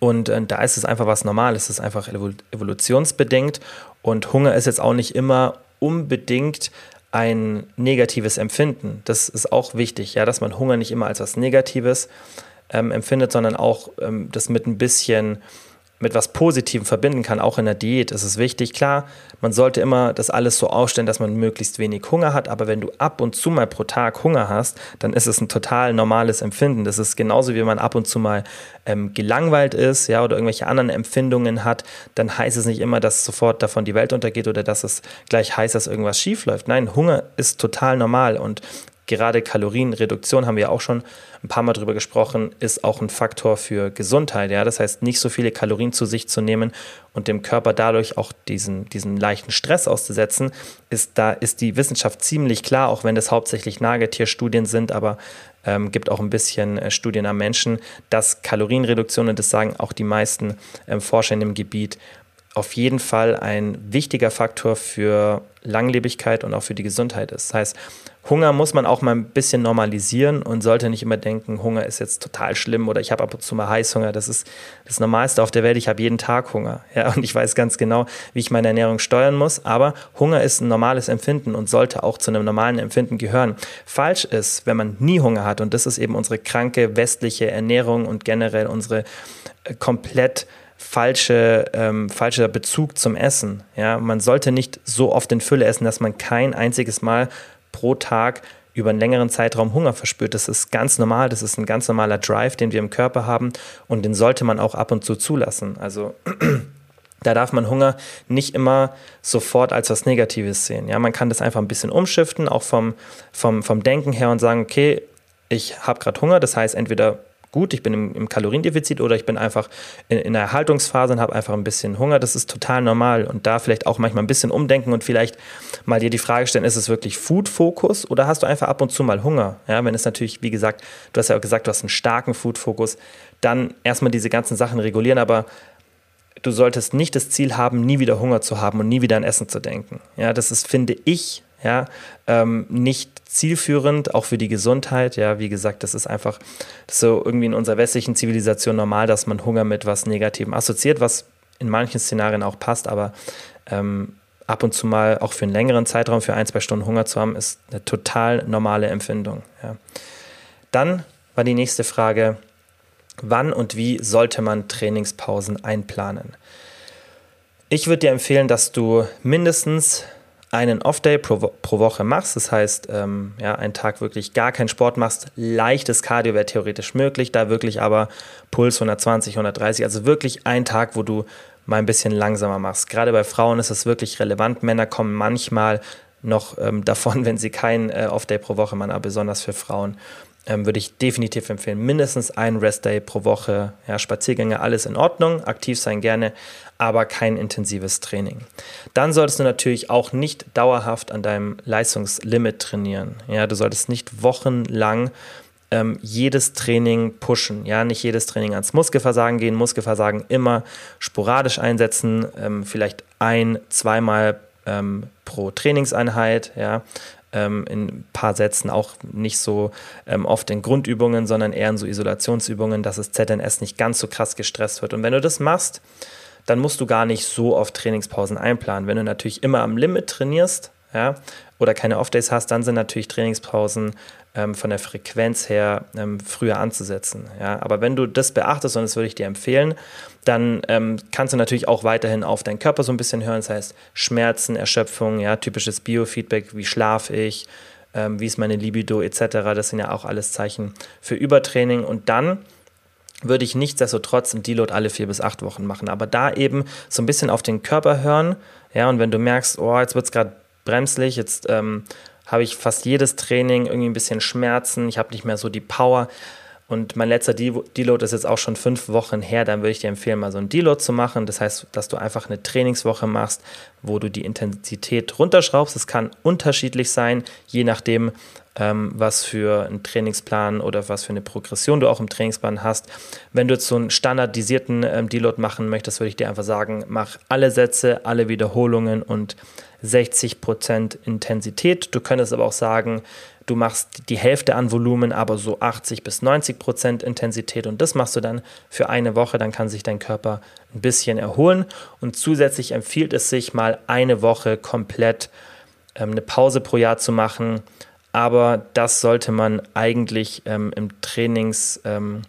und äh, da ist es einfach was Normales, es ist einfach evolutionsbedingt. Und Hunger ist jetzt auch nicht immer unbedingt ein negatives Empfinden. Das ist auch wichtig, ja, dass man Hunger nicht immer als was Negatives ähm, empfindet, sondern auch ähm, das mit ein bisschen mit was Positivem verbinden kann, auch in der Diät, ist es wichtig. Klar, man sollte immer das alles so aufstellen, dass man möglichst wenig Hunger hat, aber wenn du ab und zu mal pro Tag Hunger hast, dann ist es ein total normales Empfinden. Das ist genauso, wie man ab und zu mal ähm, gelangweilt ist, ja, oder irgendwelche anderen Empfindungen hat, dann heißt es nicht immer, dass sofort davon die Welt untergeht oder dass es gleich heißt, dass irgendwas schief läuft. Nein, Hunger ist total normal und gerade Kalorienreduktion, haben wir auch schon ein paar Mal drüber gesprochen, ist auch ein Faktor für Gesundheit. Ja? Das heißt, nicht so viele Kalorien zu sich zu nehmen und dem Körper dadurch auch diesen, diesen leichten Stress auszusetzen, ist da ist die Wissenschaft ziemlich klar, auch wenn das hauptsächlich Nagetierstudien sind, aber ähm, gibt auch ein bisschen äh, Studien am Menschen, dass Kalorienreduktion, und das sagen auch die meisten ähm, Forscher in dem Gebiet, auf jeden Fall ein wichtiger Faktor für Langlebigkeit und auch für die Gesundheit ist. Das heißt, Hunger muss man auch mal ein bisschen normalisieren und sollte nicht immer denken, Hunger ist jetzt total schlimm oder ich habe ab und zu mal Heißhunger. Das ist das Normalste auf der Welt. Ich habe jeden Tag Hunger. Ja, und ich weiß ganz genau, wie ich meine Ernährung steuern muss. Aber Hunger ist ein normales Empfinden und sollte auch zu einem normalen Empfinden gehören. Falsch ist, wenn man nie Hunger hat. Und das ist eben unsere kranke westliche Ernährung und generell unsere äh, komplett falsche, ähm, falscher Bezug zum Essen. Ja, man sollte nicht so oft in Fülle essen, dass man kein einziges Mal pro Tag über einen längeren Zeitraum Hunger verspürt. Das ist ganz normal, das ist ein ganz normaler Drive, den wir im Körper haben und den sollte man auch ab und zu zulassen. Also da darf man Hunger nicht immer sofort als was Negatives sehen. Ja, man kann das einfach ein bisschen umschiften, auch vom, vom, vom Denken her und sagen, okay, ich habe gerade Hunger, das heißt entweder gut, ich bin im, im Kaloriendefizit oder ich bin einfach in, in einer Erhaltungsphase und habe einfach ein bisschen Hunger. Das ist total normal. Und da vielleicht auch manchmal ein bisschen umdenken und vielleicht mal dir die Frage stellen, ist es wirklich Food-Fokus oder hast du einfach ab und zu mal Hunger? Ja, wenn es natürlich, wie gesagt, du hast ja auch gesagt, du hast einen starken Food-Fokus, dann erstmal diese ganzen Sachen regulieren, aber du solltest nicht das Ziel haben, nie wieder Hunger zu haben und nie wieder an Essen zu denken. Ja, das ist, finde ich, ja, ähm, nicht zielführend, auch für die Gesundheit. Ja, wie gesagt, das ist einfach so irgendwie in unserer westlichen Zivilisation normal, dass man Hunger mit was Negativem assoziiert, was in manchen Szenarien auch passt, aber ähm, ab und zu mal auch für einen längeren Zeitraum, für ein, zwei Stunden Hunger zu haben, ist eine total normale Empfindung. Ja. Dann war die nächste Frage, wann und wie sollte man Trainingspausen einplanen? Ich würde dir empfehlen, dass du mindestens einen Off-Day pro, pro, Woche machst, das heißt, ähm, ja, einen Tag wirklich gar keinen Sport machst, leichtes Cardio wäre theoretisch möglich, da wirklich aber Puls 120, 130, also wirklich ein Tag, wo du mal ein bisschen langsamer machst. Gerade bei Frauen ist es wirklich relevant. Männer kommen manchmal noch ähm, davon, wenn sie keinen äh, Off-Day pro Woche machen, aber besonders für Frauen ähm, würde ich definitiv empfehlen. Mindestens ein Rest-Day pro Woche. Ja, Spaziergänge, alles in Ordnung, aktiv sein gerne, aber kein intensives Training. Dann solltest du natürlich auch nicht dauerhaft an deinem Leistungslimit trainieren. Ja, du solltest nicht wochenlang ähm, jedes Training pushen. Ja, nicht jedes Training ans Muskelversagen gehen, Muskelversagen immer sporadisch einsetzen, ähm, vielleicht ein, zweimal ähm, pro Trainingseinheit. Ja, ähm, in ein paar Sätzen auch nicht so ähm, oft in Grundübungen, sondern eher in so Isolationsübungen, dass das ZNS nicht ganz so krass gestresst wird. Und wenn du das machst, dann musst du gar nicht so oft Trainingspausen einplanen. Wenn du natürlich immer am Limit trainierst, ja, oder keine Off-Days hast, dann sind natürlich Trainingspausen ähm, von der Frequenz her ähm, früher anzusetzen. Ja? Aber wenn du das beachtest, und das würde ich dir empfehlen, dann ähm, kannst du natürlich auch weiterhin auf deinen Körper so ein bisschen hören. Das heißt Schmerzen, Erschöpfung, ja, typisches Biofeedback, wie schlafe ich, ähm, wie ist meine Libido etc. Das sind ja auch alles Zeichen für Übertraining. Und dann würde ich nichtsdestotrotz ein Deload alle vier bis acht Wochen machen. Aber da eben so ein bisschen auf den Körper hören. Ja, und wenn du merkst, oh, jetzt wird es gerade bremslich, jetzt ähm, habe ich fast jedes Training irgendwie ein bisschen Schmerzen, ich habe nicht mehr so die Power. Und mein letzter Deload ist jetzt auch schon fünf Wochen her. Dann würde ich dir empfehlen, mal so ein Deload zu machen. Das heißt, dass du einfach eine Trainingswoche machst, wo du die Intensität runterschraubst. Es kann unterschiedlich sein, je nachdem, ähm, was für einen Trainingsplan oder was für eine Progression du auch im Trainingsplan hast. Wenn du jetzt so einen standardisierten ähm, Deload machen möchtest, würde ich dir einfach sagen, mach alle Sätze, alle Wiederholungen und 60% Intensität. Du könntest aber auch sagen, du machst die Hälfte an Volumen, aber so 80 bis 90 Prozent Intensität und das machst du dann für eine Woche, dann kann sich dein Körper ein bisschen erholen und zusätzlich empfiehlt es sich mal eine Woche komplett ähm, eine Pause pro Jahr zu machen, aber das sollte man eigentlich ähm, im Trainings ähm,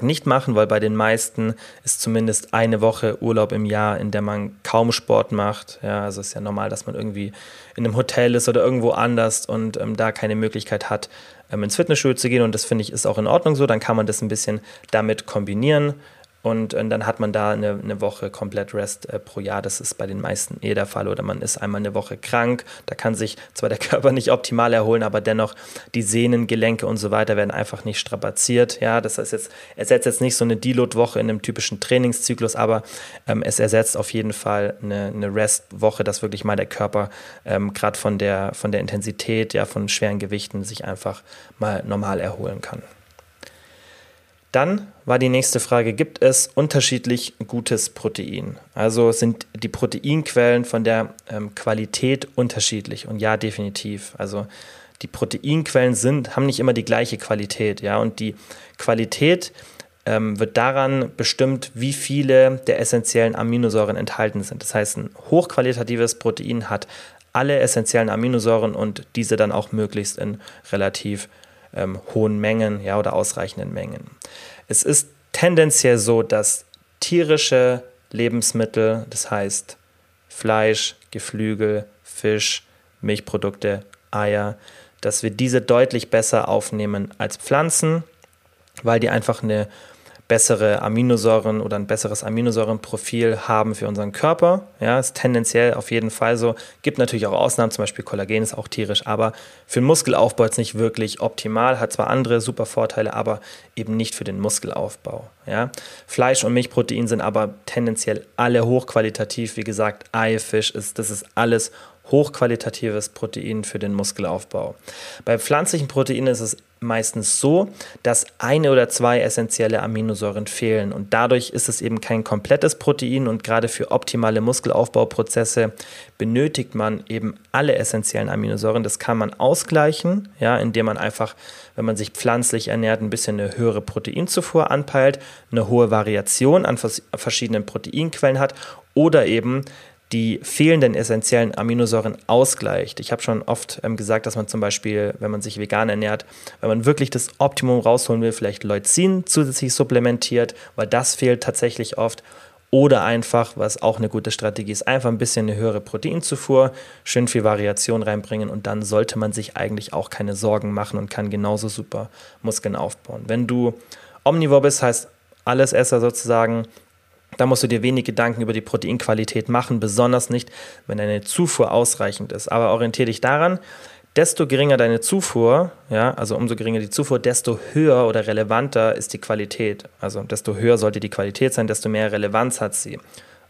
nicht machen, weil bei den meisten ist zumindest eine Woche Urlaub im Jahr, in der man kaum Sport macht. Ja, also ist ja normal, dass man irgendwie in einem Hotel ist oder irgendwo anders und ähm, da keine Möglichkeit hat, ähm, ins Fitnessstudio zu gehen. Und das finde ich ist auch in Ordnung so. Dann kann man das ein bisschen damit kombinieren. Und, und, dann hat man da eine, eine Woche komplett Rest äh, pro Jahr. Das ist bei den meisten eh der Fall. Oder man ist einmal eine Woche krank. Da kann sich zwar der Körper nicht optimal erholen, aber dennoch die Sehnen, Gelenke und so weiter werden einfach nicht strapaziert. Ja, das heißt jetzt, ersetzt jetzt nicht so eine Deload-Woche in einem typischen Trainingszyklus, aber ähm, es ersetzt auf jeden Fall eine, eine Rest-Woche, dass wirklich mal der Körper ähm, gerade von der, von der Intensität, ja, von schweren Gewichten sich einfach mal normal erholen kann. Dann war die nächste Frage, gibt es unterschiedlich gutes Protein? Also sind die Proteinquellen von der ähm, Qualität unterschiedlich? Und ja, definitiv. Also die Proteinquellen sind, haben nicht immer die gleiche Qualität, ja, und die Qualität ähm, wird daran bestimmt, wie viele der essentiellen Aminosäuren enthalten sind. Das heißt, ein hochqualitatives Protein hat alle essentiellen Aminosäuren und diese dann auch möglichst in relativ ähm, hohen Mengen ja, oder ausreichenden Mengen. Es ist tendenziell so, dass tierische Lebensmittel, das heißt Fleisch, Geflügel, Fisch, Milchprodukte, Eier, dass wir diese deutlich besser aufnehmen als Pflanzen, weil die einfach eine bessere Aminosäuren oder ein besseres Aminosäurenprofil haben für unseren Körper. Ja, ist tendenziell auf jeden Fall so. Gibt natürlich auch Ausnahmen, zum Beispiel Kollagen ist auch tierisch, aber für den Muskelaufbau ist nicht wirklich optimal, hat zwar andere super Vorteile, aber eben nicht für den Muskelaufbau. Ja. Fleisch und Milchprotein sind aber tendenziell alle hochqualitativ. Wie gesagt, Ei, Fisch, ist, das ist alles hochqualitatives Protein für den Muskelaufbau. Bei pflanzlichen Proteinen ist es meistens so, dass eine oder zwei essentielle Aminosäuren fehlen und dadurch ist es eben kein komplettes Protein und gerade für optimale Muskelaufbauprozesse benötigt man eben alle essentiellen Aminosäuren. Das kann man ausgleichen, ja, indem man einfach, wenn man sich pflanzlich ernährt, ein bisschen eine höhere Proteinzufuhr anpeilt, eine hohe Variation an verschiedenen Proteinquellen hat oder eben die fehlenden essentiellen Aminosäuren ausgleicht. Ich habe schon oft ähm, gesagt, dass man zum Beispiel, wenn man sich vegan ernährt, wenn man wirklich das Optimum rausholen will, vielleicht Leucin zusätzlich supplementiert, weil das fehlt tatsächlich oft. Oder einfach, was auch eine gute Strategie ist, einfach ein bisschen eine höhere Proteinzufuhr, schön viel Variation reinbringen und dann sollte man sich eigentlich auch keine Sorgen machen und kann genauso super Muskeln aufbauen. Wenn du omnivor bist, heißt alles Esser sozusagen, da musst du dir wenig Gedanken über die Proteinqualität machen, besonders nicht, wenn deine Zufuhr ausreichend ist. Aber orientiere dich daran, desto geringer deine Zufuhr, ja, also umso geringer die Zufuhr, desto höher oder relevanter ist die Qualität. Also desto höher sollte die Qualität sein, desto mehr Relevanz hat sie.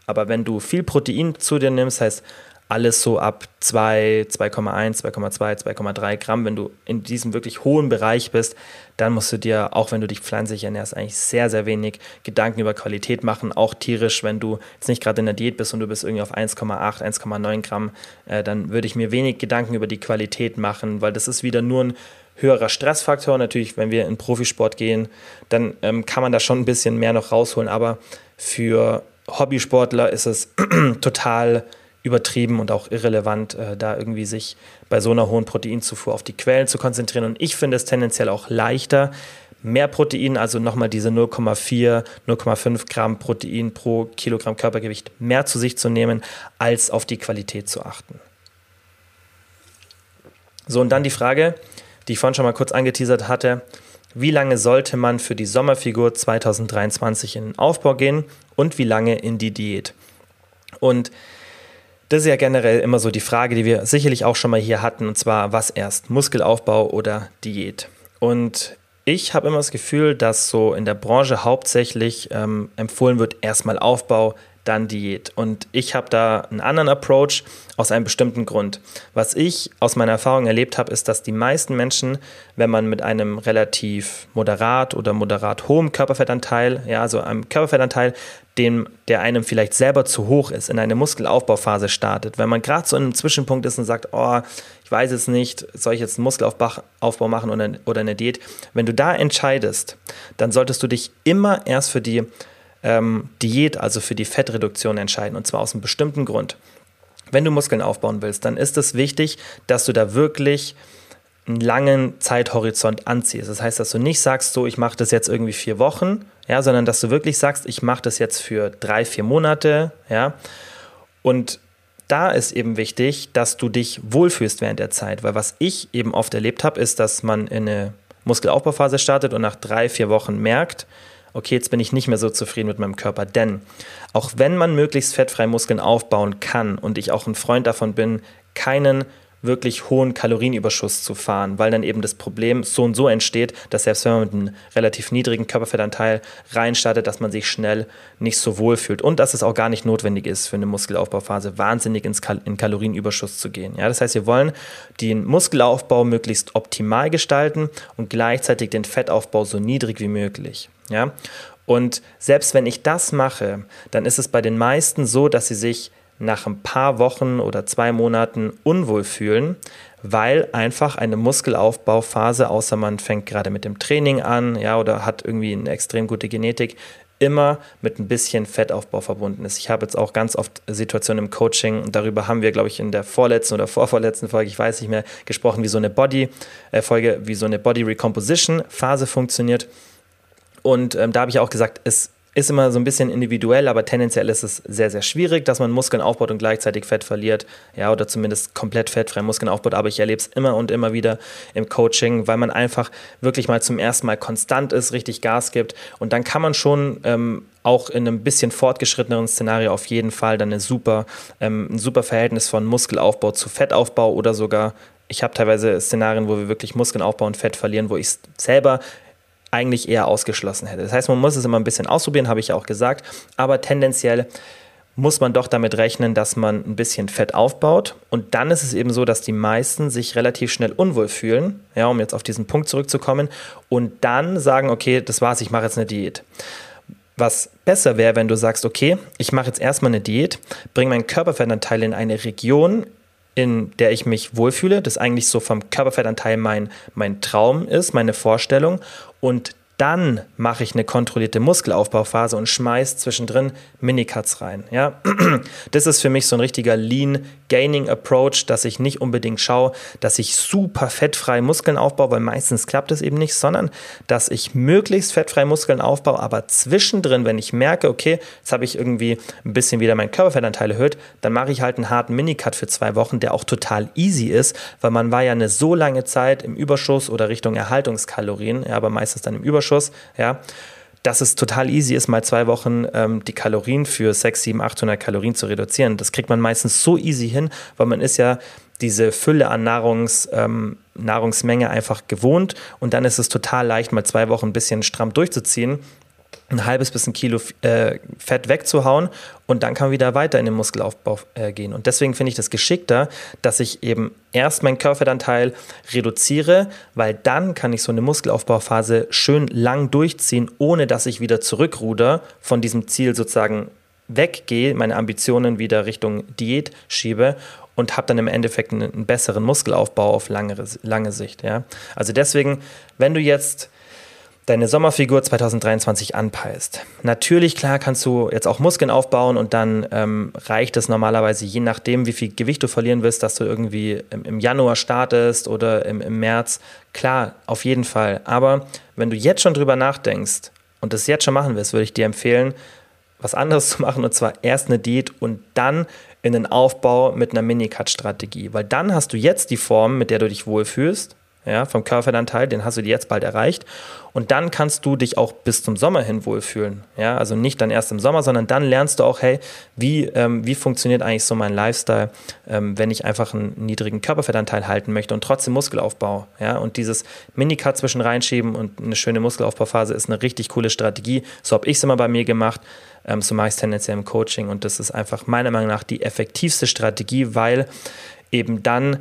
Aber wenn du viel Protein zu dir nimmst, heißt alles so ab 2, 2,1, 2,2, 2,3 Gramm. Wenn du in diesem wirklich hohen Bereich bist, dann musst du dir, auch wenn du dich pflanzlich ernährst, eigentlich sehr, sehr wenig Gedanken über Qualität machen. Auch tierisch, wenn du jetzt nicht gerade in der Diät bist und du bist irgendwie auf 1,8, 1,9 Gramm, äh, dann würde ich mir wenig Gedanken über die Qualität machen, weil das ist wieder nur ein höherer Stressfaktor. Natürlich, wenn wir in Profisport gehen, dann ähm, kann man da schon ein bisschen mehr noch rausholen. Aber für Hobbysportler ist es total übertrieben und auch irrelevant, äh, da irgendwie sich bei so einer hohen Proteinzufuhr auf die Quellen zu konzentrieren. Und ich finde es tendenziell auch leichter, mehr Protein, also nochmal diese 0,4, 0,5 Gramm Protein pro Kilogramm Körpergewicht mehr zu sich zu nehmen, als auf die Qualität zu achten. So, und dann die Frage, die ich vorhin schon mal kurz angeteasert hatte. Wie lange sollte man für die Sommerfigur 2023 in den Aufbau gehen und wie lange in die Diät? Und das ist ja generell immer so die Frage, die wir sicherlich auch schon mal hier hatten, und zwar, was erst, Muskelaufbau oder Diät? Und ich habe immer das Gefühl, dass so in der Branche hauptsächlich ähm, empfohlen wird, erstmal Aufbau, dann Diät. Und ich habe da einen anderen Approach aus einem bestimmten Grund. Was ich aus meiner Erfahrung erlebt habe, ist, dass die meisten Menschen, wenn man mit einem relativ moderat oder moderat hohem Körperfettanteil, ja, also einem Körperfettanteil, dem, der einem vielleicht selber zu hoch ist, in eine Muskelaufbauphase startet. Wenn man gerade so in einem Zwischenpunkt ist und sagt, oh, ich weiß jetzt nicht, soll ich jetzt einen Muskelaufbau machen oder, oder eine Diät? Wenn du da entscheidest, dann solltest du dich immer erst für die ähm, Diät, also für die Fettreduktion entscheiden. Und zwar aus einem bestimmten Grund. Wenn du Muskeln aufbauen willst, dann ist es wichtig, dass du da wirklich einen langen Zeithorizont anziehst. Das heißt, dass du nicht sagst, so, ich mache das jetzt irgendwie vier Wochen, ja, sondern dass du wirklich sagst, ich mache das jetzt für drei, vier Monate, ja. Und da ist eben wichtig, dass du dich wohlfühlst während der Zeit, weil was ich eben oft erlebt habe, ist, dass man in eine Muskelaufbauphase startet und nach drei, vier Wochen merkt, okay, jetzt bin ich nicht mehr so zufrieden mit meinem Körper. Denn auch wenn man möglichst fettfrei Muskeln aufbauen kann und ich auch ein Freund davon bin, keinen wirklich hohen Kalorienüberschuss zu fahren, weil dann eben das Problem so und so entsteht, dass selbst wenn man mit einem relativ niedrigen Körperfettanteil reinstartet, dass man sich schnell nicht so wohl fühlt und dass es auch gar nicht notwendig ist für eine Muskelaufbauphase wahnsinnig ins Kal in Kalorienüberschuss zu gehen. Ja, das heißt, wir wollen den Muskelaufbau möglichst optimal gestalten und gleichzeitig den Fettaufbau so niedrig wie möglich. Ja, und selbst wenn ich das mache, dann ist es bei den meisten so, dass sie sich nach ein paar Wochen oder zwei Monaten unwohl fühlen, weil einfach eine Muskelaufbauphase, außer man fängt gerade mit dem Training an, ja, oder hat irgendwie eine extrem gute Genetik, immer mit ein bisschen Fettaufbau verbunden ist. Ich habe jetzt auch ganz oft Situationen im Coaching und darüber haben wir, glaube ich, in der vorletzten oder vorvorletzten Folge, ich weiß nicht mehr, gesprochen, wie so eine Body äh, wie so eine Body Recomposition Phase funktioniert. Und ähm, da habe ich auch gesagt, es ist immer so ein bisschen individuell, aber tendenziell ist es sehr, sehr schwierig, dass man Muskeln aufbaut und gleichzeitig Fett verliert. Ja, oder zumindest komplett fettfrei Muskeln aufbaut. Aber ich erlebe es immer und immer wieder im Coaching, weil man einfach wirklich mal zum ersten Mal konstant ist, richtig Gas gibt. Und dann kann man schon ähm, auch in einem bisschen fortgeschritteneren Szenario auf jeden Fall dann eine super, ähm, ein super Verhältnis von Muskelaufbau zu Fettaufbau oder sogar ich habe teilweise Szenarien, wo wir wirklich Muskeln aufbauen und Fett verlieren, wo ich selber eigentlich eher ausgeschlossen hätte. Das heißt, man muss es immer ein bisschen ausprobieren, habe ich ja auch gesagt, aber tendenziell muss man doch damit rechnen, dass man ein bisschen Fett aufbaut. Und dann ist es eben so, dass die meisten sich relativ schnell unwohl fühlen, ja, um jetzt auf diesen Punkt zurückzukommen, und dann sagen, okay, das war's, ich mache jetzt eine Diät. Was besser wäre, wenn du sagst, okay, ich mache jetzt erstmal eine Diät, bringe meinen Körperfettanteil in eine Region, in der ich mich wohlfühle, das eigentlich so vom Körperfettanteil mein, mein Traum ist, meine Vorstellung. Und dann mache ich eine kontrollierte Muskelaufbauphase und schmeiße zwischendrin Minicuts rein. Ja? Das ist für mich so ein richtiger Lean Gaining Approach, dass ich nicht unbedingt schaue, dass ich super fettfrei Muskeln aufbaue, weil meistens klappt es eben nicht, sondern dass ich möglichst fettfrei Muskeln aufbaue, aber zwischendrin, wenn ich merke, okay, jetzt habe ich irgendwie ein bisschen wieder meinen Körperfettanteil erhöht, dann mache ich halt einen harten Minicut für zwei Wochen, der auch total easy ist, weil man war ja eine so lange Zeit im Überschuss oder Richtung Erhaltungskalorien, ja, aber meistens dann im Überschuss Überschuss, ja, dass es total easy ist, mal zwei Wochen ähm, die Kalorien für 6, 7, 800 Kalorien zu reduzieren. Das kriegt man meistens so easy hin, weil man ist ja diese Fülle an Nahrungs, ähm, Nahrungsmenge einfach gewohnt und dann ist es total leicht, mal zwei Wochen ein bisschen stramm durchzuziehen ein halbes bis ein Kilo äh, Fett wegzuhauen und dann kann man wieder weiter in den Muskelaufbau äh, gehen. Und deswegen finde ich das geschickter, dass ich eben erst meinen Körperfettanteil reduziere, weil dann kann ich so eine Muskelaufbauphase schön lang durchziehen, ohne dass ich wieder zurückruder von diesem Ziel sozusagen weggehe, meine Ambitionen wieder Richtung Diät schiebe und habe dann im Endeffekt einen, einen, besseren Muskelaufbau auf lange, lange Sicht. Ja? Also deswegen, wenn du jetzt deine Sommerfigur 2023 anpeilst. Natürlich, klar, kannst du jetzt auch Muskeln aufbauen und dann ähm, reicht es normalerweise, je nachdem, wie viel Gewicht du verlieren willst, dass du irgendwie im, im Januar startest oder im, im März. Klar, auf jeden Fall. Aber wenn du jetzt schon drüber nachdenkst und das jetzt schon machen willst, würde ich dir empfehlen, was anderes zu machen und zwar erst eine Diät und dann in den Aufbau mit einer Minicut-Strategie. Weil dann hast du jetzt die Form, mit der du dich wohlfühlst ja, vom Körperfettanteil, den hast du jetzt bald erreicht. Und dann kannst du dich auch bis zum Sommer hin wohlfühlen. Ja, also nicht dann erst im Sommer, sondern dann lernst du auch, hey, wie, ähm, wie funktioniert eigentlich so mein Lifestyle, ähm, wenn ich einfach einen niedrigen Körperfettanteil halten möchte und trotzdem Muskelaufbau. Ja, und dieses Minicut zwischen reinschieben und eine schöne Muskelaufbauphase ist eine richtig coole Strategie. So habe ich es immer bei mir gemacht. Ähm, so mache ich es tendenziell im Coaching. Und das ist einfach meiner Meinung nach die effektivste Strategie, weil eben dann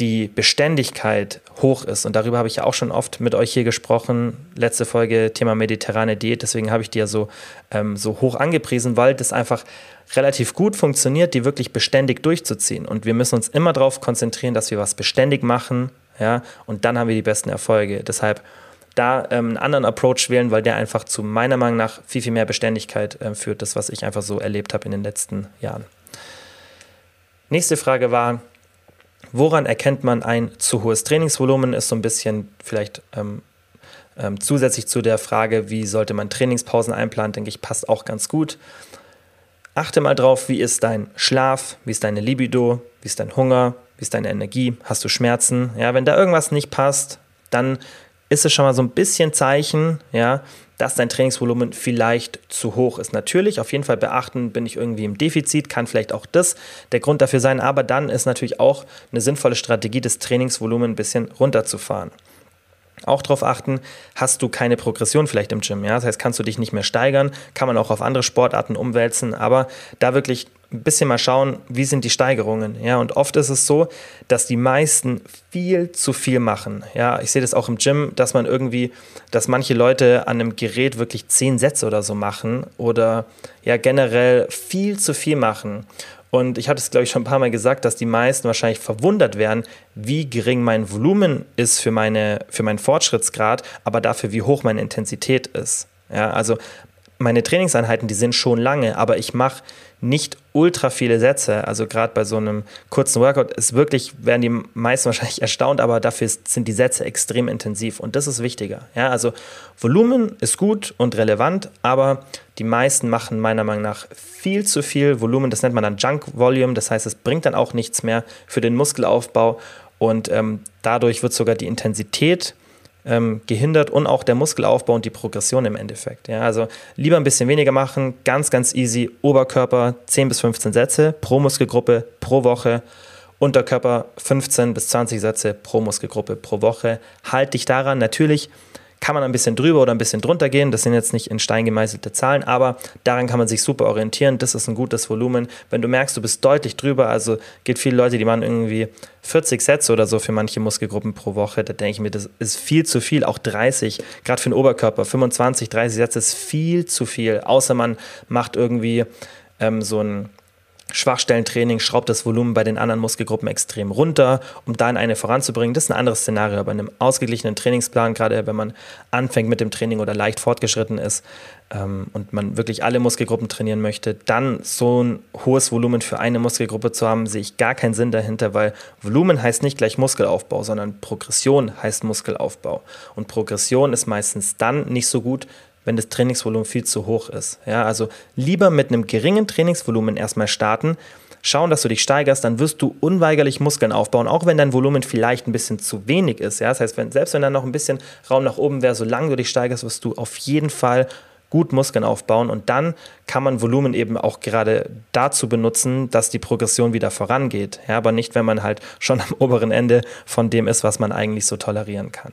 die Beständigkeit hoch ist. Und darüber habe ich ja auch schon oft mit euch hier gesprochen. Letzte Folge Thema mediterrane Diät. Deswegen habe ich die ja so, ähm, so hoch angepriesen, weil das einfach relativ gut funktioniert, die wirklich beständig durchzuziehen. Und wir müssen uns immer darauf konzentrieren, dass wir was beständig machen. Ja, und dann haben wir die besten Erfolge. Deshalb da ähm, einen anderen Approach wählen, weil der einfach zu meiner Meinung nach viel, viel mehr Beständigkeit äh, führt. Das, was ich einfach so erlebt habe in den letzten Jahren. Nächste Frage war, Woran erkennt man ein zu hohes Trainingsvolumen? Ist so ein bisschen vielleicht ähm, ähm, zusätzlich zu der Frage, wie sollte man Trainingspausen einplanen, denke ich, passt auch ganz gut. Achte mal drauf, wie ist dein Schlaf, wie ist deine Libido, wie ist dein Hunger, wie ist deine Energie, hast du Schmerzen? Ja, wenn da irgendwas nicht passt, dann ist es schon mal so ein bisschen Zeichen, ja, dass dein Trainingsvolumen vielleicht zu hoch ist. Natürlich, auf jeden Fall beachten, bin ich irgendwie im Defizit, kann vielleicht auch das der Grund dafür sein, aber dann ist natürlich auch eine sinnvolle Strategie, das Trainingsvolumen ein bisschen runterzufahren. Auch darauf achten, hast du keine Progression vielleicht im Gym. Ja? Das heißt, kannst du dich nicht mehr steigern, kann man auch auf andere Sportarten umwälzen, aber da wirklich ein bisschen mal schauen, wie sind die Steigerungen. Ja? Und oft ist es so, dass die meisten viel zu viel machen. Ja? Ich sehe das auch im Gym, dass man irgendwie, dass manche Leute an einem Gerät wirklich zehn Sätze oder so machen oder ja generell viel zu viel machen. Und ich hatte es, glaube ich, schon ein paar Mal gesagt, dass die meisten wahrscheinlich verwundert werden, wie gering mein Volumen ist für, meine, für meinen Fortschrittsgrad, aber dafür, wie hoch meine Intensität ist. Ja, also meine Trainingseinheiten, die sind schon lange, aber ich mache nicht ultra viele Sätze. Also gerade bei so einem kurzen Workout ist wirklich, werden die meisten wahrscheinlich erstaunt, aber dafür sind die Sätze extrem intensiv und das ist wichtiger. Ja, also Volumen ist gut und relevant, aber die meisten machen meiner Meinung nach viel zu viel Volumen. Das nennt man dann Junk Volume. Das heißt, es bringt dann auch nichts mehr für den Muskelaufbau und ähm, dadurch wird sogar die Intensität ähm, gehindert und auch der Muskelaufbau und die Progression im Endeffekt. Ja, also lieber ein bisschen weniger machen, ganz, ganz easy. Oberkörper 10 bis 15 Sätze pro Muskelgruppe pro Woche. Unterkörper 15 bis 20 Sätze pro Muskelgruppe pro Woche. Halt dich daran. Natürlich kann man ein bisschen drüber oder ein bisschen drunter gehen. Das sind jetzt nicht in Stein gemeißelte Zahlen, aber daran kann man sich super orientieren. Das ist ein gutes Volumen. Wenn du merkst, du bist deutlich drüber, also gibt viele Leute, die machen irgendwie 40 Sätze oder so für manche Muskelgruppen pro Woche. Da denke ich mir, das ist viel zu viel. Auch 30, gerade für den Oberkörper, 25, 30 Sätze ist viel zu viel. Außer man macht irgendwie ähm, so ein Schwachstellentraining schraubt das Volumen bei den anderen Muskelgruppen extrem runter, um da in eine voranzubringen. Das ist ein anderes Szenario. Aber in einem ausgeglichenen Trainingsplan, gerade wenn man anfängt mit dem Training oder leicht fortgeschritten ist ähm, und man wirklich alle Muskelgruppen trainieren möchte, dann so ein hohes Volumen für eine Muskelgruppe zu haben, sehe ich gar keinen Sinn dahinter, weil Volumen heißt nicht gleich Muskelaufbau, sondern Progression heißt Muskelaufbau. Und Progression ist meistens dann nicht so gut, wenn das Trainingsvolumen viel zu hoch ist. Ja, also lieber mit einem geringen Trainingsvolumen erstmal starten, schauen, dass du dich steigerst, dann wirst du unweigerlich Muskeln aufbauen, auch wenn dein Volumen vielleicht ein bisschen zu wenig ist. Ja, das heißt, wenn, selbst wenn da noch ein bisschen Raum nach oben wäre, solange du dich steigerst, wirst du auf jeden Fall gut Muskeln aufbauen und dann kann man Volumen eben auch gerade dazu benutzen, dass die Progression wieder vorangeht. Ja, aber nicht, wenn man halt schon am oberen Ende von dem ist, was man eigentlich so tolerieren kann.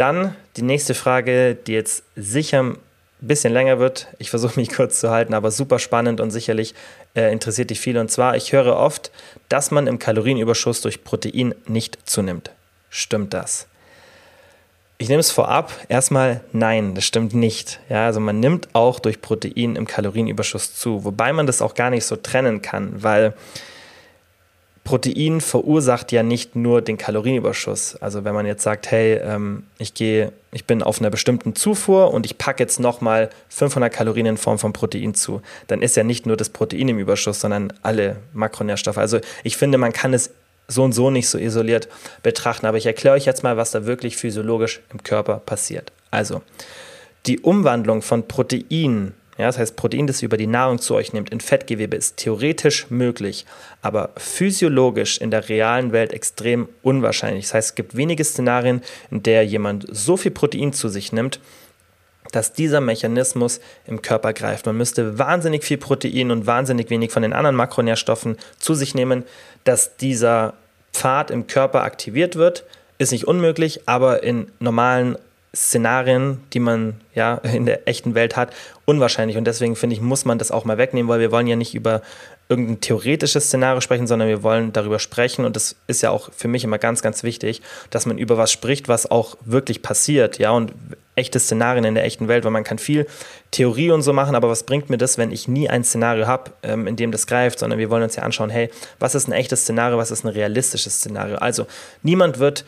Dann die nächste Frage, die jetzt sicher ein bisschen länger wird. Ich versuche mich kurz zu halten, aber super spannend und sicherlich äh, interessiert dich viel. Und zwar, ich höre oft, dass man im Kalorienüberschuss durch Protein nicht zunimmt. Stimmt das? Ich nehme es vorab. Erstmal nein, das stimmt nicht. Ja, also man nimmt auch durch Protein im Kalorienüberschuss zu, wobei man das auch gar nicht so trennen kann, weil Protein verursacht ja nicht nur den Kalorienüberschuss. Also wenn man jetzt sagt, hey, ähm, ich gehe, ich bin auf einer bestimmten Zufuhr und ich packe jetzt nochmal 500 Kalorien in Form von Protein zu, dann ist ja nicht nur das Protein im Überschuss, sondern alle Makronährstoffe. Also ich finde, man kann es so und so nicht so isoliert betrachten. Aber ich erkläre euch jetzt mal, was da wirklich physiologisch im Körper passiert. Also die Umwandlung von Protein ja, das heißt, Protein, das ihr über die Nahrung zu euch nehmt, in Fettgewebe ist theoretisch möglich, aber physiologisch in der realen Welt extrem unwahrscheinlich. Das heißt, es gibt wenige Szenarien, in der jemand so viel Protein zu sich nimmt, dass dieser Mechanismus im Körper greift. Man müsste wahnsinnig viel Protein und wahnsinnig wenig von den anderen Makronährstoffen zu sich nehmen, dass dieser Pfad im Körper aktiviert wird. Ist nicht unmöglich, aber in normalen Szenarien, die man ja in der echten Welt hat, unwahrscheinlich. Und deswegen finde ich, muss man das auch mal wegnehmen, weil wir wollen ja nicht über irgendein theoretisches Szenario sprechen, sondern wir wollen darüber sprechen. Und das ist ja auch für mich immer ganz, ganz wichtig, dass man über was spricht, was auch wirklich passiert. Ja, und echte Szenarien in der echten Welt, weil man kann viel Theorie und so machen, aber was bringt mir das, wenn ich nie ein Szenario habe, ähm, in dem das greift, sondern wir wollen uns ja anschauen, hey, was ist ein echtes Szenario, was ist ein realistisches Szenario? Also niemand wird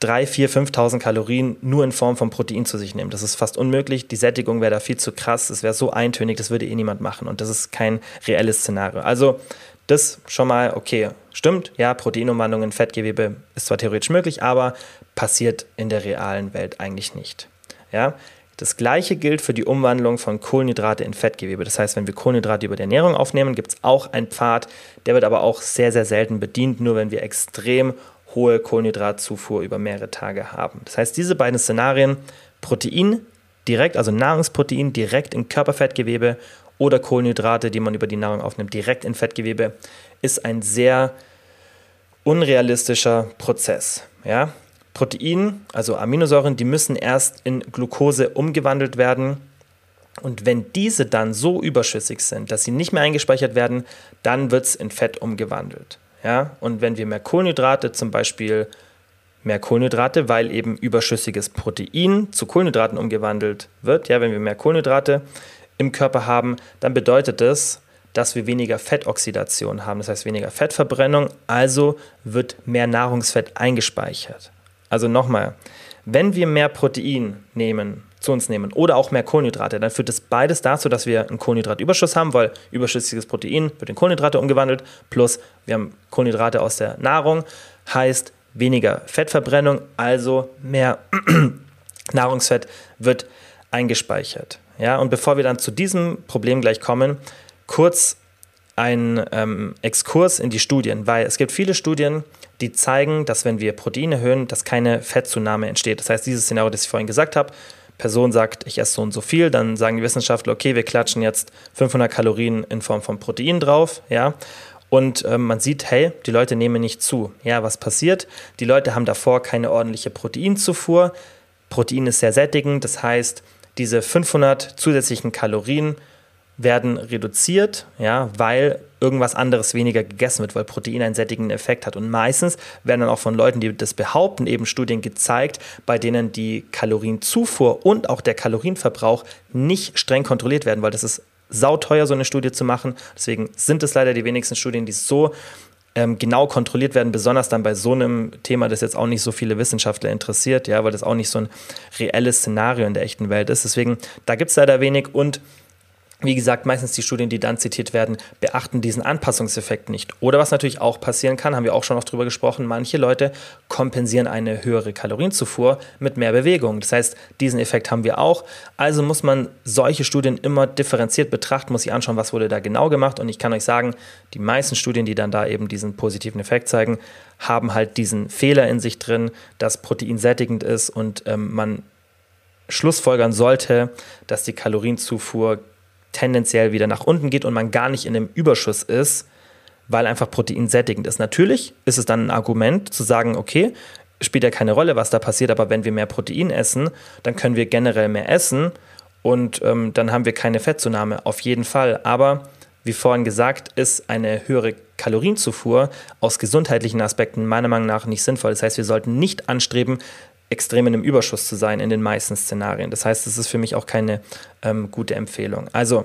3, 4, 5.000 Kalorien nur in Form von Protein zu sich nehmen. Das ist fast unmöglich. Die Sättigung wäre da viel zu krass. Es wäre so eintönig, das würde eh niemand machen. Und das ist kein reelles Szenario. Also das schon mal, okay, stimmt, ja, Proteinumwandlung in Fettgewebe ist zwar theoretisch möglich, aber passiert in der realen Welt eigentlich nicht. Ja, das gleiche gilt für die Umwandlung von Kohlenhydrate in Fettgewebe. Das heißt, wenn wir Kohlenhydrate über die Ernährung aufnehmen, gibt es auch einen Pfad, der wird aber auch sehr, sehr selten bedient, nur wenn wir extrem hohe Kohlenhydratzufuhr über mehrere Tage haben. Das heißt, diese beiden Szenarien, Protein direkt, also Nahrungsprotein direkt in Körperfettgewebe oder Kohlenhydrate, die man über die Nahrung aufnimmt, direkt in Fettgewebe, ist ein sehr unrealistischer Prozess. Ja? Protein, also Aminosäuren, die müssen erst in Glucose umgewandelt werden. Und wenn diese dann so überschüssig sind, dass sie nicht mehr eingespeichert werden, dann wird es in Fett umgewandelt. Ja? Und wenn wir mehr Kohlenhydrate, zum Beispiel mehr Kohlenhydrate, weil eben überschüssiges Protein zu Kohlenhydraten umgewandelt wird, ja, wenn wir mehr Kohlenhydrate im Körper haben, dann bedeutet das, dass wir weniger Fettoxidation haben, das heißt weniger Fettverbrennung, also wird mehr Nahrungsfett eingespeichert. Also nochmal, wenn wir mehr Protein nehmen, zu uns nehmen. Oder auch mehr Kohlenhydrate, dann führt das beides dazu, dass wir einen Kohlenhydratüberschuss haben, weil überschüssiges Protein wird in Kohlenhydrate umgewandelt, plus wir haben Kohlenhydrate aus der Nahrung, heißt weniger Fettverbrennung, also mehr Nahrungsfett wird eingespeichert. Ja, und bevor wir dann zu diesem Problem gleich kommen, kurz ein ähm, Exkurs in die Studien, weil es gibt viele Studien, die zeigen, dass wenn wir Proteine erhöhen, dass keine Fettzunahme entsteht. Das heißt, dieses Szenario, das ich vorhin gesagt habe, Person sagt, ich esse so und so viel, dann sagen die Wissenschaftler, okay, wir klatschen jetzt 500 Kalorien in Form von Protein drauf, ja, und ähm, man sieht, hey, die Leute nehmen nicht zu. Ja, was passiert? Die Leute haben davor keine ordentliche Proteinzufuhr. Protein ist sehr sättigend, das heißt, diese 500 zusätzlichen Kalorien werden reduziert, ja, weil irgendwas anderes weniger gegessen wird, weil Protein einen sättigenden Effekt hat. Und meistens werden dann auch von Leuten, die das behaupten, eben Studien gezeigt, bei denen die Kalorienzufuhr und auch der Kalorienverbrauch nicht streng kontrolliert werden, weil das ist sauteuer, so eine Studie zu machen. Deswegen sind es leider die wenigsten Studien, die so ähm, genau kontrolliert werden, besonders dann bei so einem Thema, das jetzt auch nicht so viele Wissenschaftler interessiert, ja, weil das auch nicht so ein reelles Szenario in der echten Welt ist. Deswegen, da gibt es leider wenig und wie gesagt, meistens die Studien, die dann zitiert werden, beachten diesen Anpassungseffekt nicht. Oder was natürlich auch passieren kann, haben wir auch schon noch drüber gesprochen, manche Leute kompensieren eine höhere Kalorienzufuhr mit mehr Bewegung. Das heißt, diesen Effekt haben wir auch. Also muss man solche Studien immer differenziert betrachten, muss sich anschauen, was wurde da genau gemacht. Und ich kann euch sagen, die meisten Studien, die dann da eben diesen positiven Effekt zeigen, haben halt diesen Fehler in sich drin, dass Protein sättigend ist und ähm, man schlussfolgern sollte, dass die Kalorienzufuhr tendenziell wieder nach unten geht und man gar nicht in einem Überschuss ist, weil einfach Protein sättigend ist. Natürlich ist es dann ein Argument zu sagen, okay, spielt ja keine Rolle, was da passiert, aber wenn wir mehr Protein essen, dann können wir generell mehr essen und ähm, dann haben wir keine Fettzunahme, auf jeden Fall. Aber wie vorhin gesagt, ist eine höhere Kalorienzufuhr aus gesundheitlichen Aspekten meiner Meinung nach nicht sinnvoll. Das heißt, wir sollten nicht anstreben, extrem in einem Überschuss zu sein in den meisten Szenarien. Das heißt, es ist für mich auch keine ähm, gute Empfehlung. Also,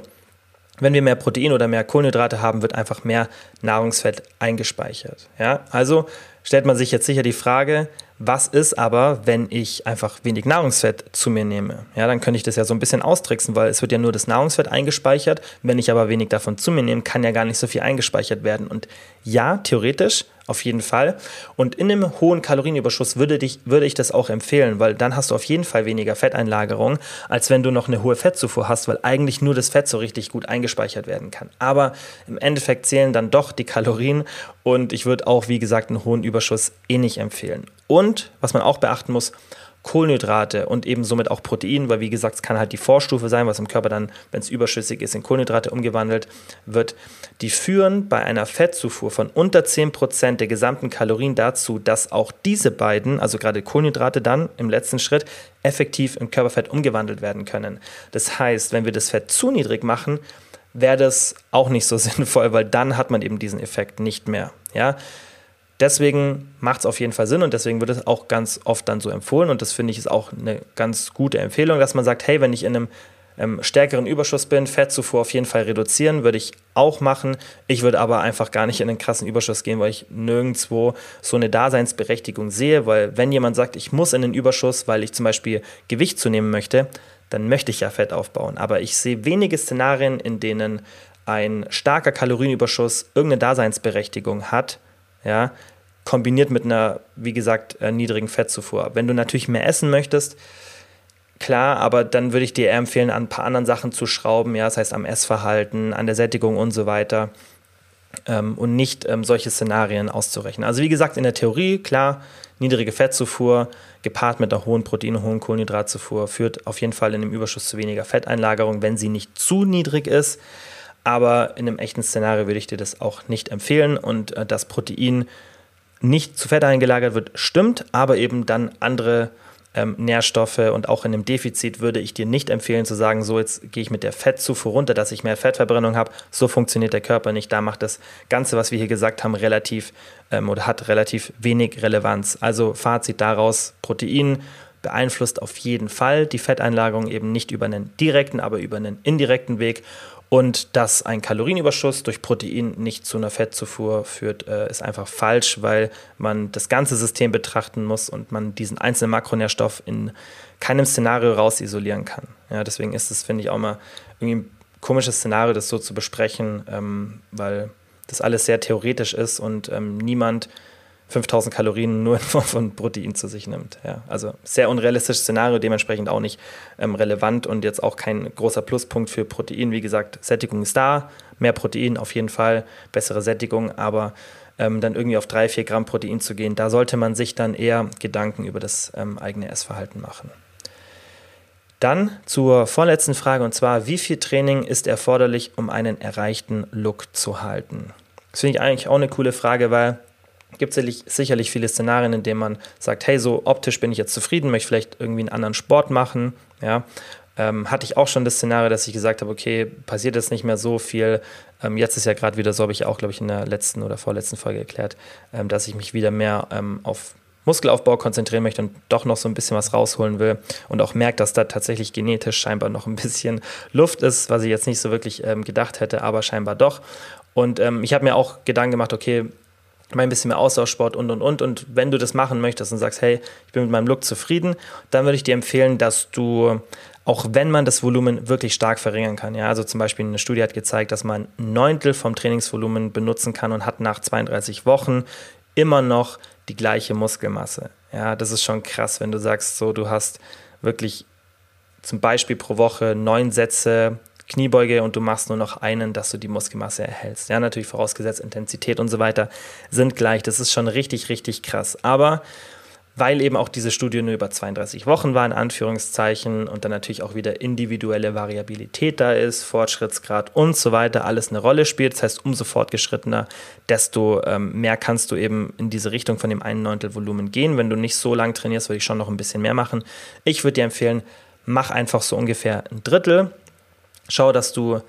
wenn wir mehr Protein oder mehr Kohlenhydrate haben, wird einfach mehr Nahrungsfett eingespeichert. Ja? Also stellt man sich jetzt sicher die Frage, was ist aber, wenn ich einfach wenig Nahrungsfett zu mir nehme? Ja, dann könnte ich das ja so ein bisschen austricksen, weil es wird ja nur das Nahrungsfett eingespeichert. Wenn ich aber wenig davon zu mir nehme, kann ja gar nicht so viel eingespeichert werden. Und ja, theoretisch auf jeden Fall. Und in einem hohen Kalorienüberschuss würde, dich, würde ich das auch empfehlen, weil dann hast du auf jeden Fall weniger Fetteinlagerung, als wenn du noch eine hohe Fettzufuhr hast, weil eigentlich nur das Fett so richtig gut eingespeichert werden kann. Aber im Endeffekt zählen dann doch die Kalorien und ich würde auch, wie gesagt, einen hohen Überschuss eh nicht empfehlen. Und was man auch beachten muss, Kohlenhydrate und eben somit auch Protein, weil wie gesagt, es kann halt die Vorstufe sein, was im Körper dann, wenn es überschüssig ist, in Kohlenhydrate umgewandelt wird. Die führen bei einer Fettzufuhr von unter 10% der gesamten Kalorien dazu, dass auch diese beiden, also gerade Kohlenhydrate dann im letzten Schritt, effektiv in Körperfett umgewandelt werden können. Das heißt, wenn wir das Fett zu niedrig machen, wäre das auch nicht so sinnvoll, weil dann hat man eben diesen Effekt nicht mehr. Ja, Deswegen macht es auf jeden Fall Sinn und deswegen wird es auch ganz oft dann so empfohlen und das finde ich ist auch eine ganz gute Empfehlung, dass man sagt, hey, wenn ich in einem ähm, stärkeren Überschuss bin, Fettzufuhr auf jeden Fall reduzieren, würde ich auch machen. Ich würde aber einfach gar nicht in einen krassen Überschuss gehen, weil ich nirgendwo so eine Daseinsberechtigung sehe, weil wenn jemand sagt, ich muss in den Überschuss, weil ich zum Beispiel Gewicht zunehmen möchte, dann möchte ich ja Fett aufbauen. Aber ich sehe wenige Szenarien, in denen ein starker Kalorienüberschuss irgendeine Daseinsberechtigung hat, ja, kombiniert mit einer, wie gesagt, äh, niedrigen Fettzufuhr. Wenn du natürlich mehr essen möchtest, klar, aber dann würde ich dir eher empfehlen, an ein paar anderen Sachen zu schrauben, ja, das heißt am Essverhalten, an der Sättigung und so weiter. ähm, und nicht ähm, solche Szenarien auszurechnen. Also wie gesagt, in der Theorie, klar, niedrige Fettzufuhr gepaart mit einer hohen Protein- und hohen Kohlenhydratzufuhr führt auf jeden Fall in dem Überschuss zu weniger Fetteinlagerung, wenn sie nicht zu niedrig ist. Aber in einem echten Szenario würde ich dir das auch nicht empfehlen und äh, das Protein nicht zu Fett eingelagert wird, stimmt, aber eben dann andere ähm, Nährstoffe und auch in einem Defizit würde ich dir nicht empfehlen zu sagen, so jetzt gehe ich mit der Fettzufuhr runter, dass ich mehr Fettverbrennung habe. So funktioniert der Körper nicht. Da macht das Ganze, was wir hier gesagt haben, relativ ähm, oder hat relativ wenig Relevanz. Also Fazit daraus, Protein beeinflusst auf jeden Fall die Fetteinlagerung eben nicht über einen direkten, aber über einen indirekten Weg. Und dass ein Kalorienüberschuss durch Protein nicht zu einer Fettzufuhr führt, äh, ist einfach falsch, weil man das ganze System betrachten muss und man diesen einzelnen Makronährstoff in keinem Szenario raus isolieren kann. Ja, deswegen ist es, finde ich, auch mal irgendwie ein komisches Szenario, das so zu besprechen, ähm, weil das alles sehr theoretisch ist und ähm, niemand 5000 Kalorien nur in Form von Protein zu sich nimmt. Ja, also sehr unrealistisches Szenario, dementsprechend auch nicht ähm, relevant und jetzt auch kein großer Pluspunkt für Protein. Wie gesagt, Sättigung ist da, mehr Protein auf jeden Fall, bessere Sättigung, aber ähm, dann irgendwie auf 3, 4 Gramm Protein zu gehen, da sollte man sich dann eher Gedanken über das ähm, eigene Essverhalten machen. Dann zur vorletzten Frage und zwar, wie viel Training ist erforderlich, um einen erreichten Look zu halten? Das finde ich eigentlich auch eine coole Frage, weil gibt es sicherlich viele Szenarien, in denen man sagt, hey, so optisch bin ich jetzt zufrieden, möchte vielleicht irgendwie einen anderen Sport machen, ja. Ähm, hatte ich auch schon das Szenario, dass ich gesagt habe, okay, passiert jetzt nicht mehr so viel. Ähm, jetzt ist ja gerade wieder so, habe ich auch, glaube ich, in der letzten oder vorletzten Folge erklärt, ähm, dass ich mich wieder mehr ähm, auf Muskelaufbau konzentrieren möchte und doch noch so ein bisschen was rausholen will und auch merkt, dass da tatsächlich genetisch scheinbar noch ein bisschen Luft ist, was ich jetzt nicht so wirklich ähm, gedacht hätte, aber scheinbar doch. Und ähm, ich habe mir auch Gedanken gemacht, okay, mal ein bisschen mehr Austauschsport und und und. Und wenn du das machen möchtest und sagst, hey, ich bin mit meinem Look zufrieden, dann würde ich dir empfehlen, dass du, auch wenn man das Volumen wirklich stark verringern kann, ja, also zum Beispiel eine Studie hat gezeigt, dass man ein Neuntel vom Trainingsvolumen benutzen kann und hat nach 32 Wochen immer noch die gleiche Muskelmasse. Ja, das ist schon krass, wenn du sagst, so, du hast wirklich zum Beispiel pro Woche neun Sätze Kniebeuge und du machst nur noch einen, dass du die Muskelmasse erhältst. Ja, natürlich vorausgesetzt Intensität und so weiter sind gleich. Das ist schon richtig, richtig krass. Aber weil eben auch diese Studie nur über 32 Wochen war, in Anführungszeichen, und dann natürlich auch wieder individuelle Variabilität da ist, Fortschrittsgrad und so weiter, alles eine Rolle spielt. Das heißt, umso fortgeschrittener, desto ähm, mehr kannst du eben in diese Richtung von dem einen Neuntel Volumen gehen. Wenn du nicht so lang trainierst, würde ich schon noch ein bisschen mehr machen. Ich würde dir empfehlen, mach einfach so ungefähr ein Drittel Schau, dass du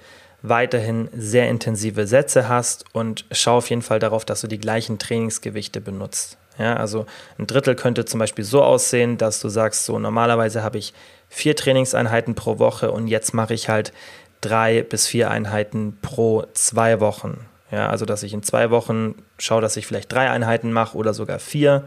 weiterhin sehr intensive Sätze hast und schau auf jeden Fall darauf, dass du die gleichen Trainingsgewichte benutzt. Ja, also ein Drittel könnte zum Beispiel so aussehen, dass du sagst, so normalerweise habe ich vier Trainingseinheiten pro Woche und jetzt mache ich halt drei bis vier Einheiten pro zwei Wochen. Ja, also dass ich in zwei Wochen schaue, dass ich vielleicht drei Einheiten mache oder sogar vier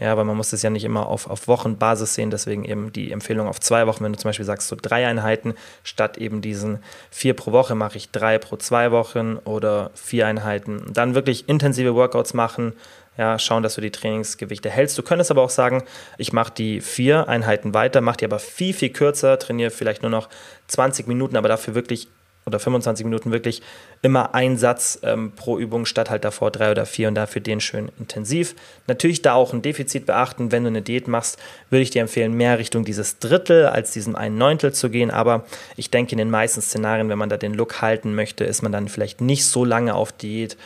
ja, weil man muss es ja nicht immer auf, auf Wochenbasis sehen, deswegen eben die Empfehlung auf zwei Wochen. Wenn du zum Beispiel sagst, so drei Einheiten statt eben diesen vier pro Woche, mache ich drei pro zwei Wochen oder vier Einheiten. Dann wirklich intensive Workouts machen, ja, schauen, dass du die Trainingsgewichte hältst. Du könntest aber auch sagen, ich mache die vier Einheiten weiter, mache die aber viel, viel kürzer, trainiere vielleicht nur noch 20 Minuten, aber dafür wirklich oder 25 Minuten wirklich immer ein Satz ähm, pro Übung statt halt davor drei oder vier und dafür den schön intensiv. Natürlich da auch ein Defizit beachten, wenn du eine Diät machst, würde ich dir empfehlen, mehr Richtung dieses Drittel als diesem ein Neuntel zu gehen. Aber ich denke, in den meisten Szenarien, wenn man da den Look halten möchte, ist man dann vielleicht nicht so lange auf Diät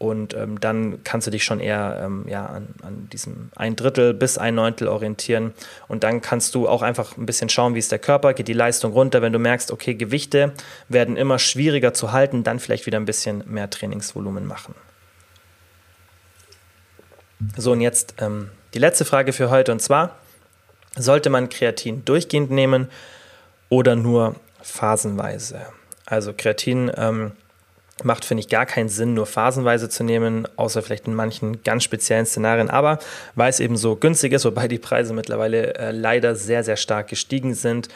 und ähm, dann kannst du dich schon eher ähm, ja, an, an, diesem ein Drittel bis ein Neuntel orientieren. Und dann kannst du auch einfach ein bisschen schauen, wie ist der Körper, geht die Leistung runter. Wenn du merkst, okay, Gewichte werden immer schwieriger zu halten, dann vielleicht wieder ein bisschen mehr Trainingsvolumen machen. So, und jetzt ähm, die letzte Frage für heute. Und zwar, sollte man Kreatin durchgehend nehmen oder nur phasenweise? Also Kreatin ähm, macht, finde ich, gar keinen Sinn, nur phasenweise zu nehmen, außer vielleicht in manchen ganz speziellen Szenarien. Aber weil es eben so günstig ist, wobei die Preise mittlerweile äh, leider sehr, sehr stark gestiegen sind,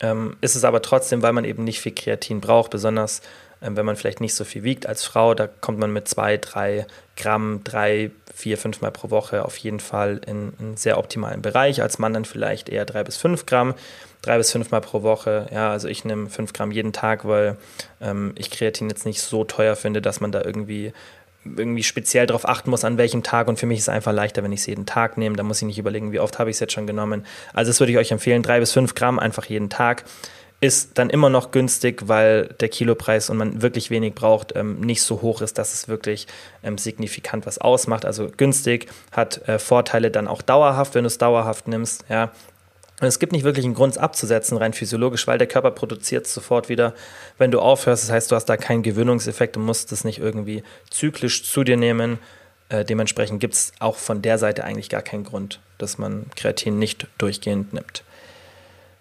ähm, ist es aber trotzdem, weil man eben nicht viel Kreatin braucht, besonders ähm, wenn man vielleicht nicht so viel wiegt als Frau, da kommt man mit zwei, drei Gramm, drei, vier, fünf Mal pro Woche auf jeden Fall in einen sehr optimalen Bereich. Als Mann dann vielleicht eher drei bis fünf Gramm drei bis fünf Mal pro Woche. Ja, also ich nehme fünf Gramm jeden Tag, weil ähm, ich Kreatin jetzt nicht so teuer finde, dass man da irgendwie irgendwie speziell darauf achten muss, an welchem Tag. Und für mich ist es einfach leichter, wenn ich es jeden Tag nehme. Da muss ich nicht überlegen, wie oft habe ich es jetzt schon genommen. Also das würde ich euch empfehlen, drei bis fünf Gramm einfach jeden Tag. Ist dann immer noch günstig, weil der Kilopreis und man wirklich wenig braucht, ähm, nicht so hoch ist, dass es wirklich ähm, signifikant was ausmacht. Also günstig, hat äh, Vorteile dann auch dauerhaft, wenn du es dauerhaft nimmst. Ja, und es gibt nicht wirklich einen Grund, es abzusetzen, rein physiologisch, weil der Körper produziert es sofort wieder, wenn du aufhörst. Das heißt, du hast da keinen Gewöhnungseffekt und musst es nicht irgendwie zyklisch zu dir nehmen. Äh, dementsprechend gibt es auch von der Seite eigentlich gar keinen Grund, dass man Kreatin nicht durchgehend nimmt.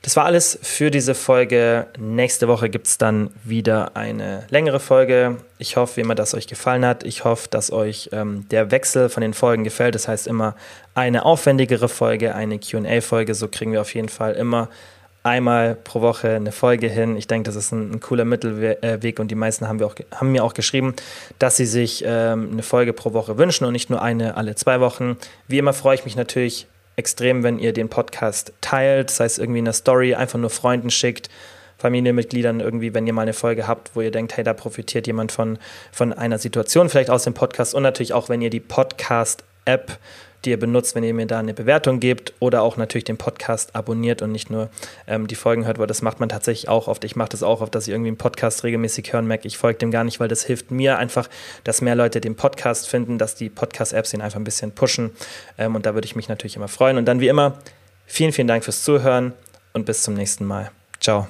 Das war alles für diese Folge. Nächste Woche gibt es dann wieder eine längere Folge. Ich hoffe, wie immer, dass euch gefallen hat. Ich hoffe, dass euch ähm, der Wechsel von den Folgen gefällt. Das heißt immer eine aufwendigere Folge, eine QA-Folge. So kriegen wir auf jeden Fall immer einmal pro Woche eine Folge hin. Ich denke, das ist ein, ein cooler Mittelweg und die meisten haben, wir auch, haben mir auch geschrieben, dass sie sich ähm, eine Folge pro Woche wünschen und nicht nur eine alle zwei Wochen. Wie immer freue ich mich natürlich extrem, wenn ihr den Podcast teilt, sei es irgendwie in der Story, einfach nur Freunden schickt, Familienmitgliedern irgendwie, wenn ihr mal eine Folge habt, wo ihr denkt, hey, da profitiert jemand von, von einer Situation, vielleicht aus dem Podcast und natürlich auch, wenn ihr die Podcast-App die ihr benutzt, wenn ihr mir da eine Bewertung gebt oder auch natürlich den Podcast abonniert und nicht nur ähm, die Folgen hört, weil das macht man tatsächlich auch oft. Ich mache das auch oft, dass ich irgendwie einen Podcast regelmäßig hören merke. Ich folge dem gar nicht, weil das hilft mir einfach, dass mehr Leute den Podcast finden, dass die Podcast-Apps ihn einfach ein bisschen pushen. Ähm, und da würde ich mich natürlich immer freuen. Und dann wie immer, vielen, vielen Dank fürs Zuhören und bis zum nächsten Mal. Ciao.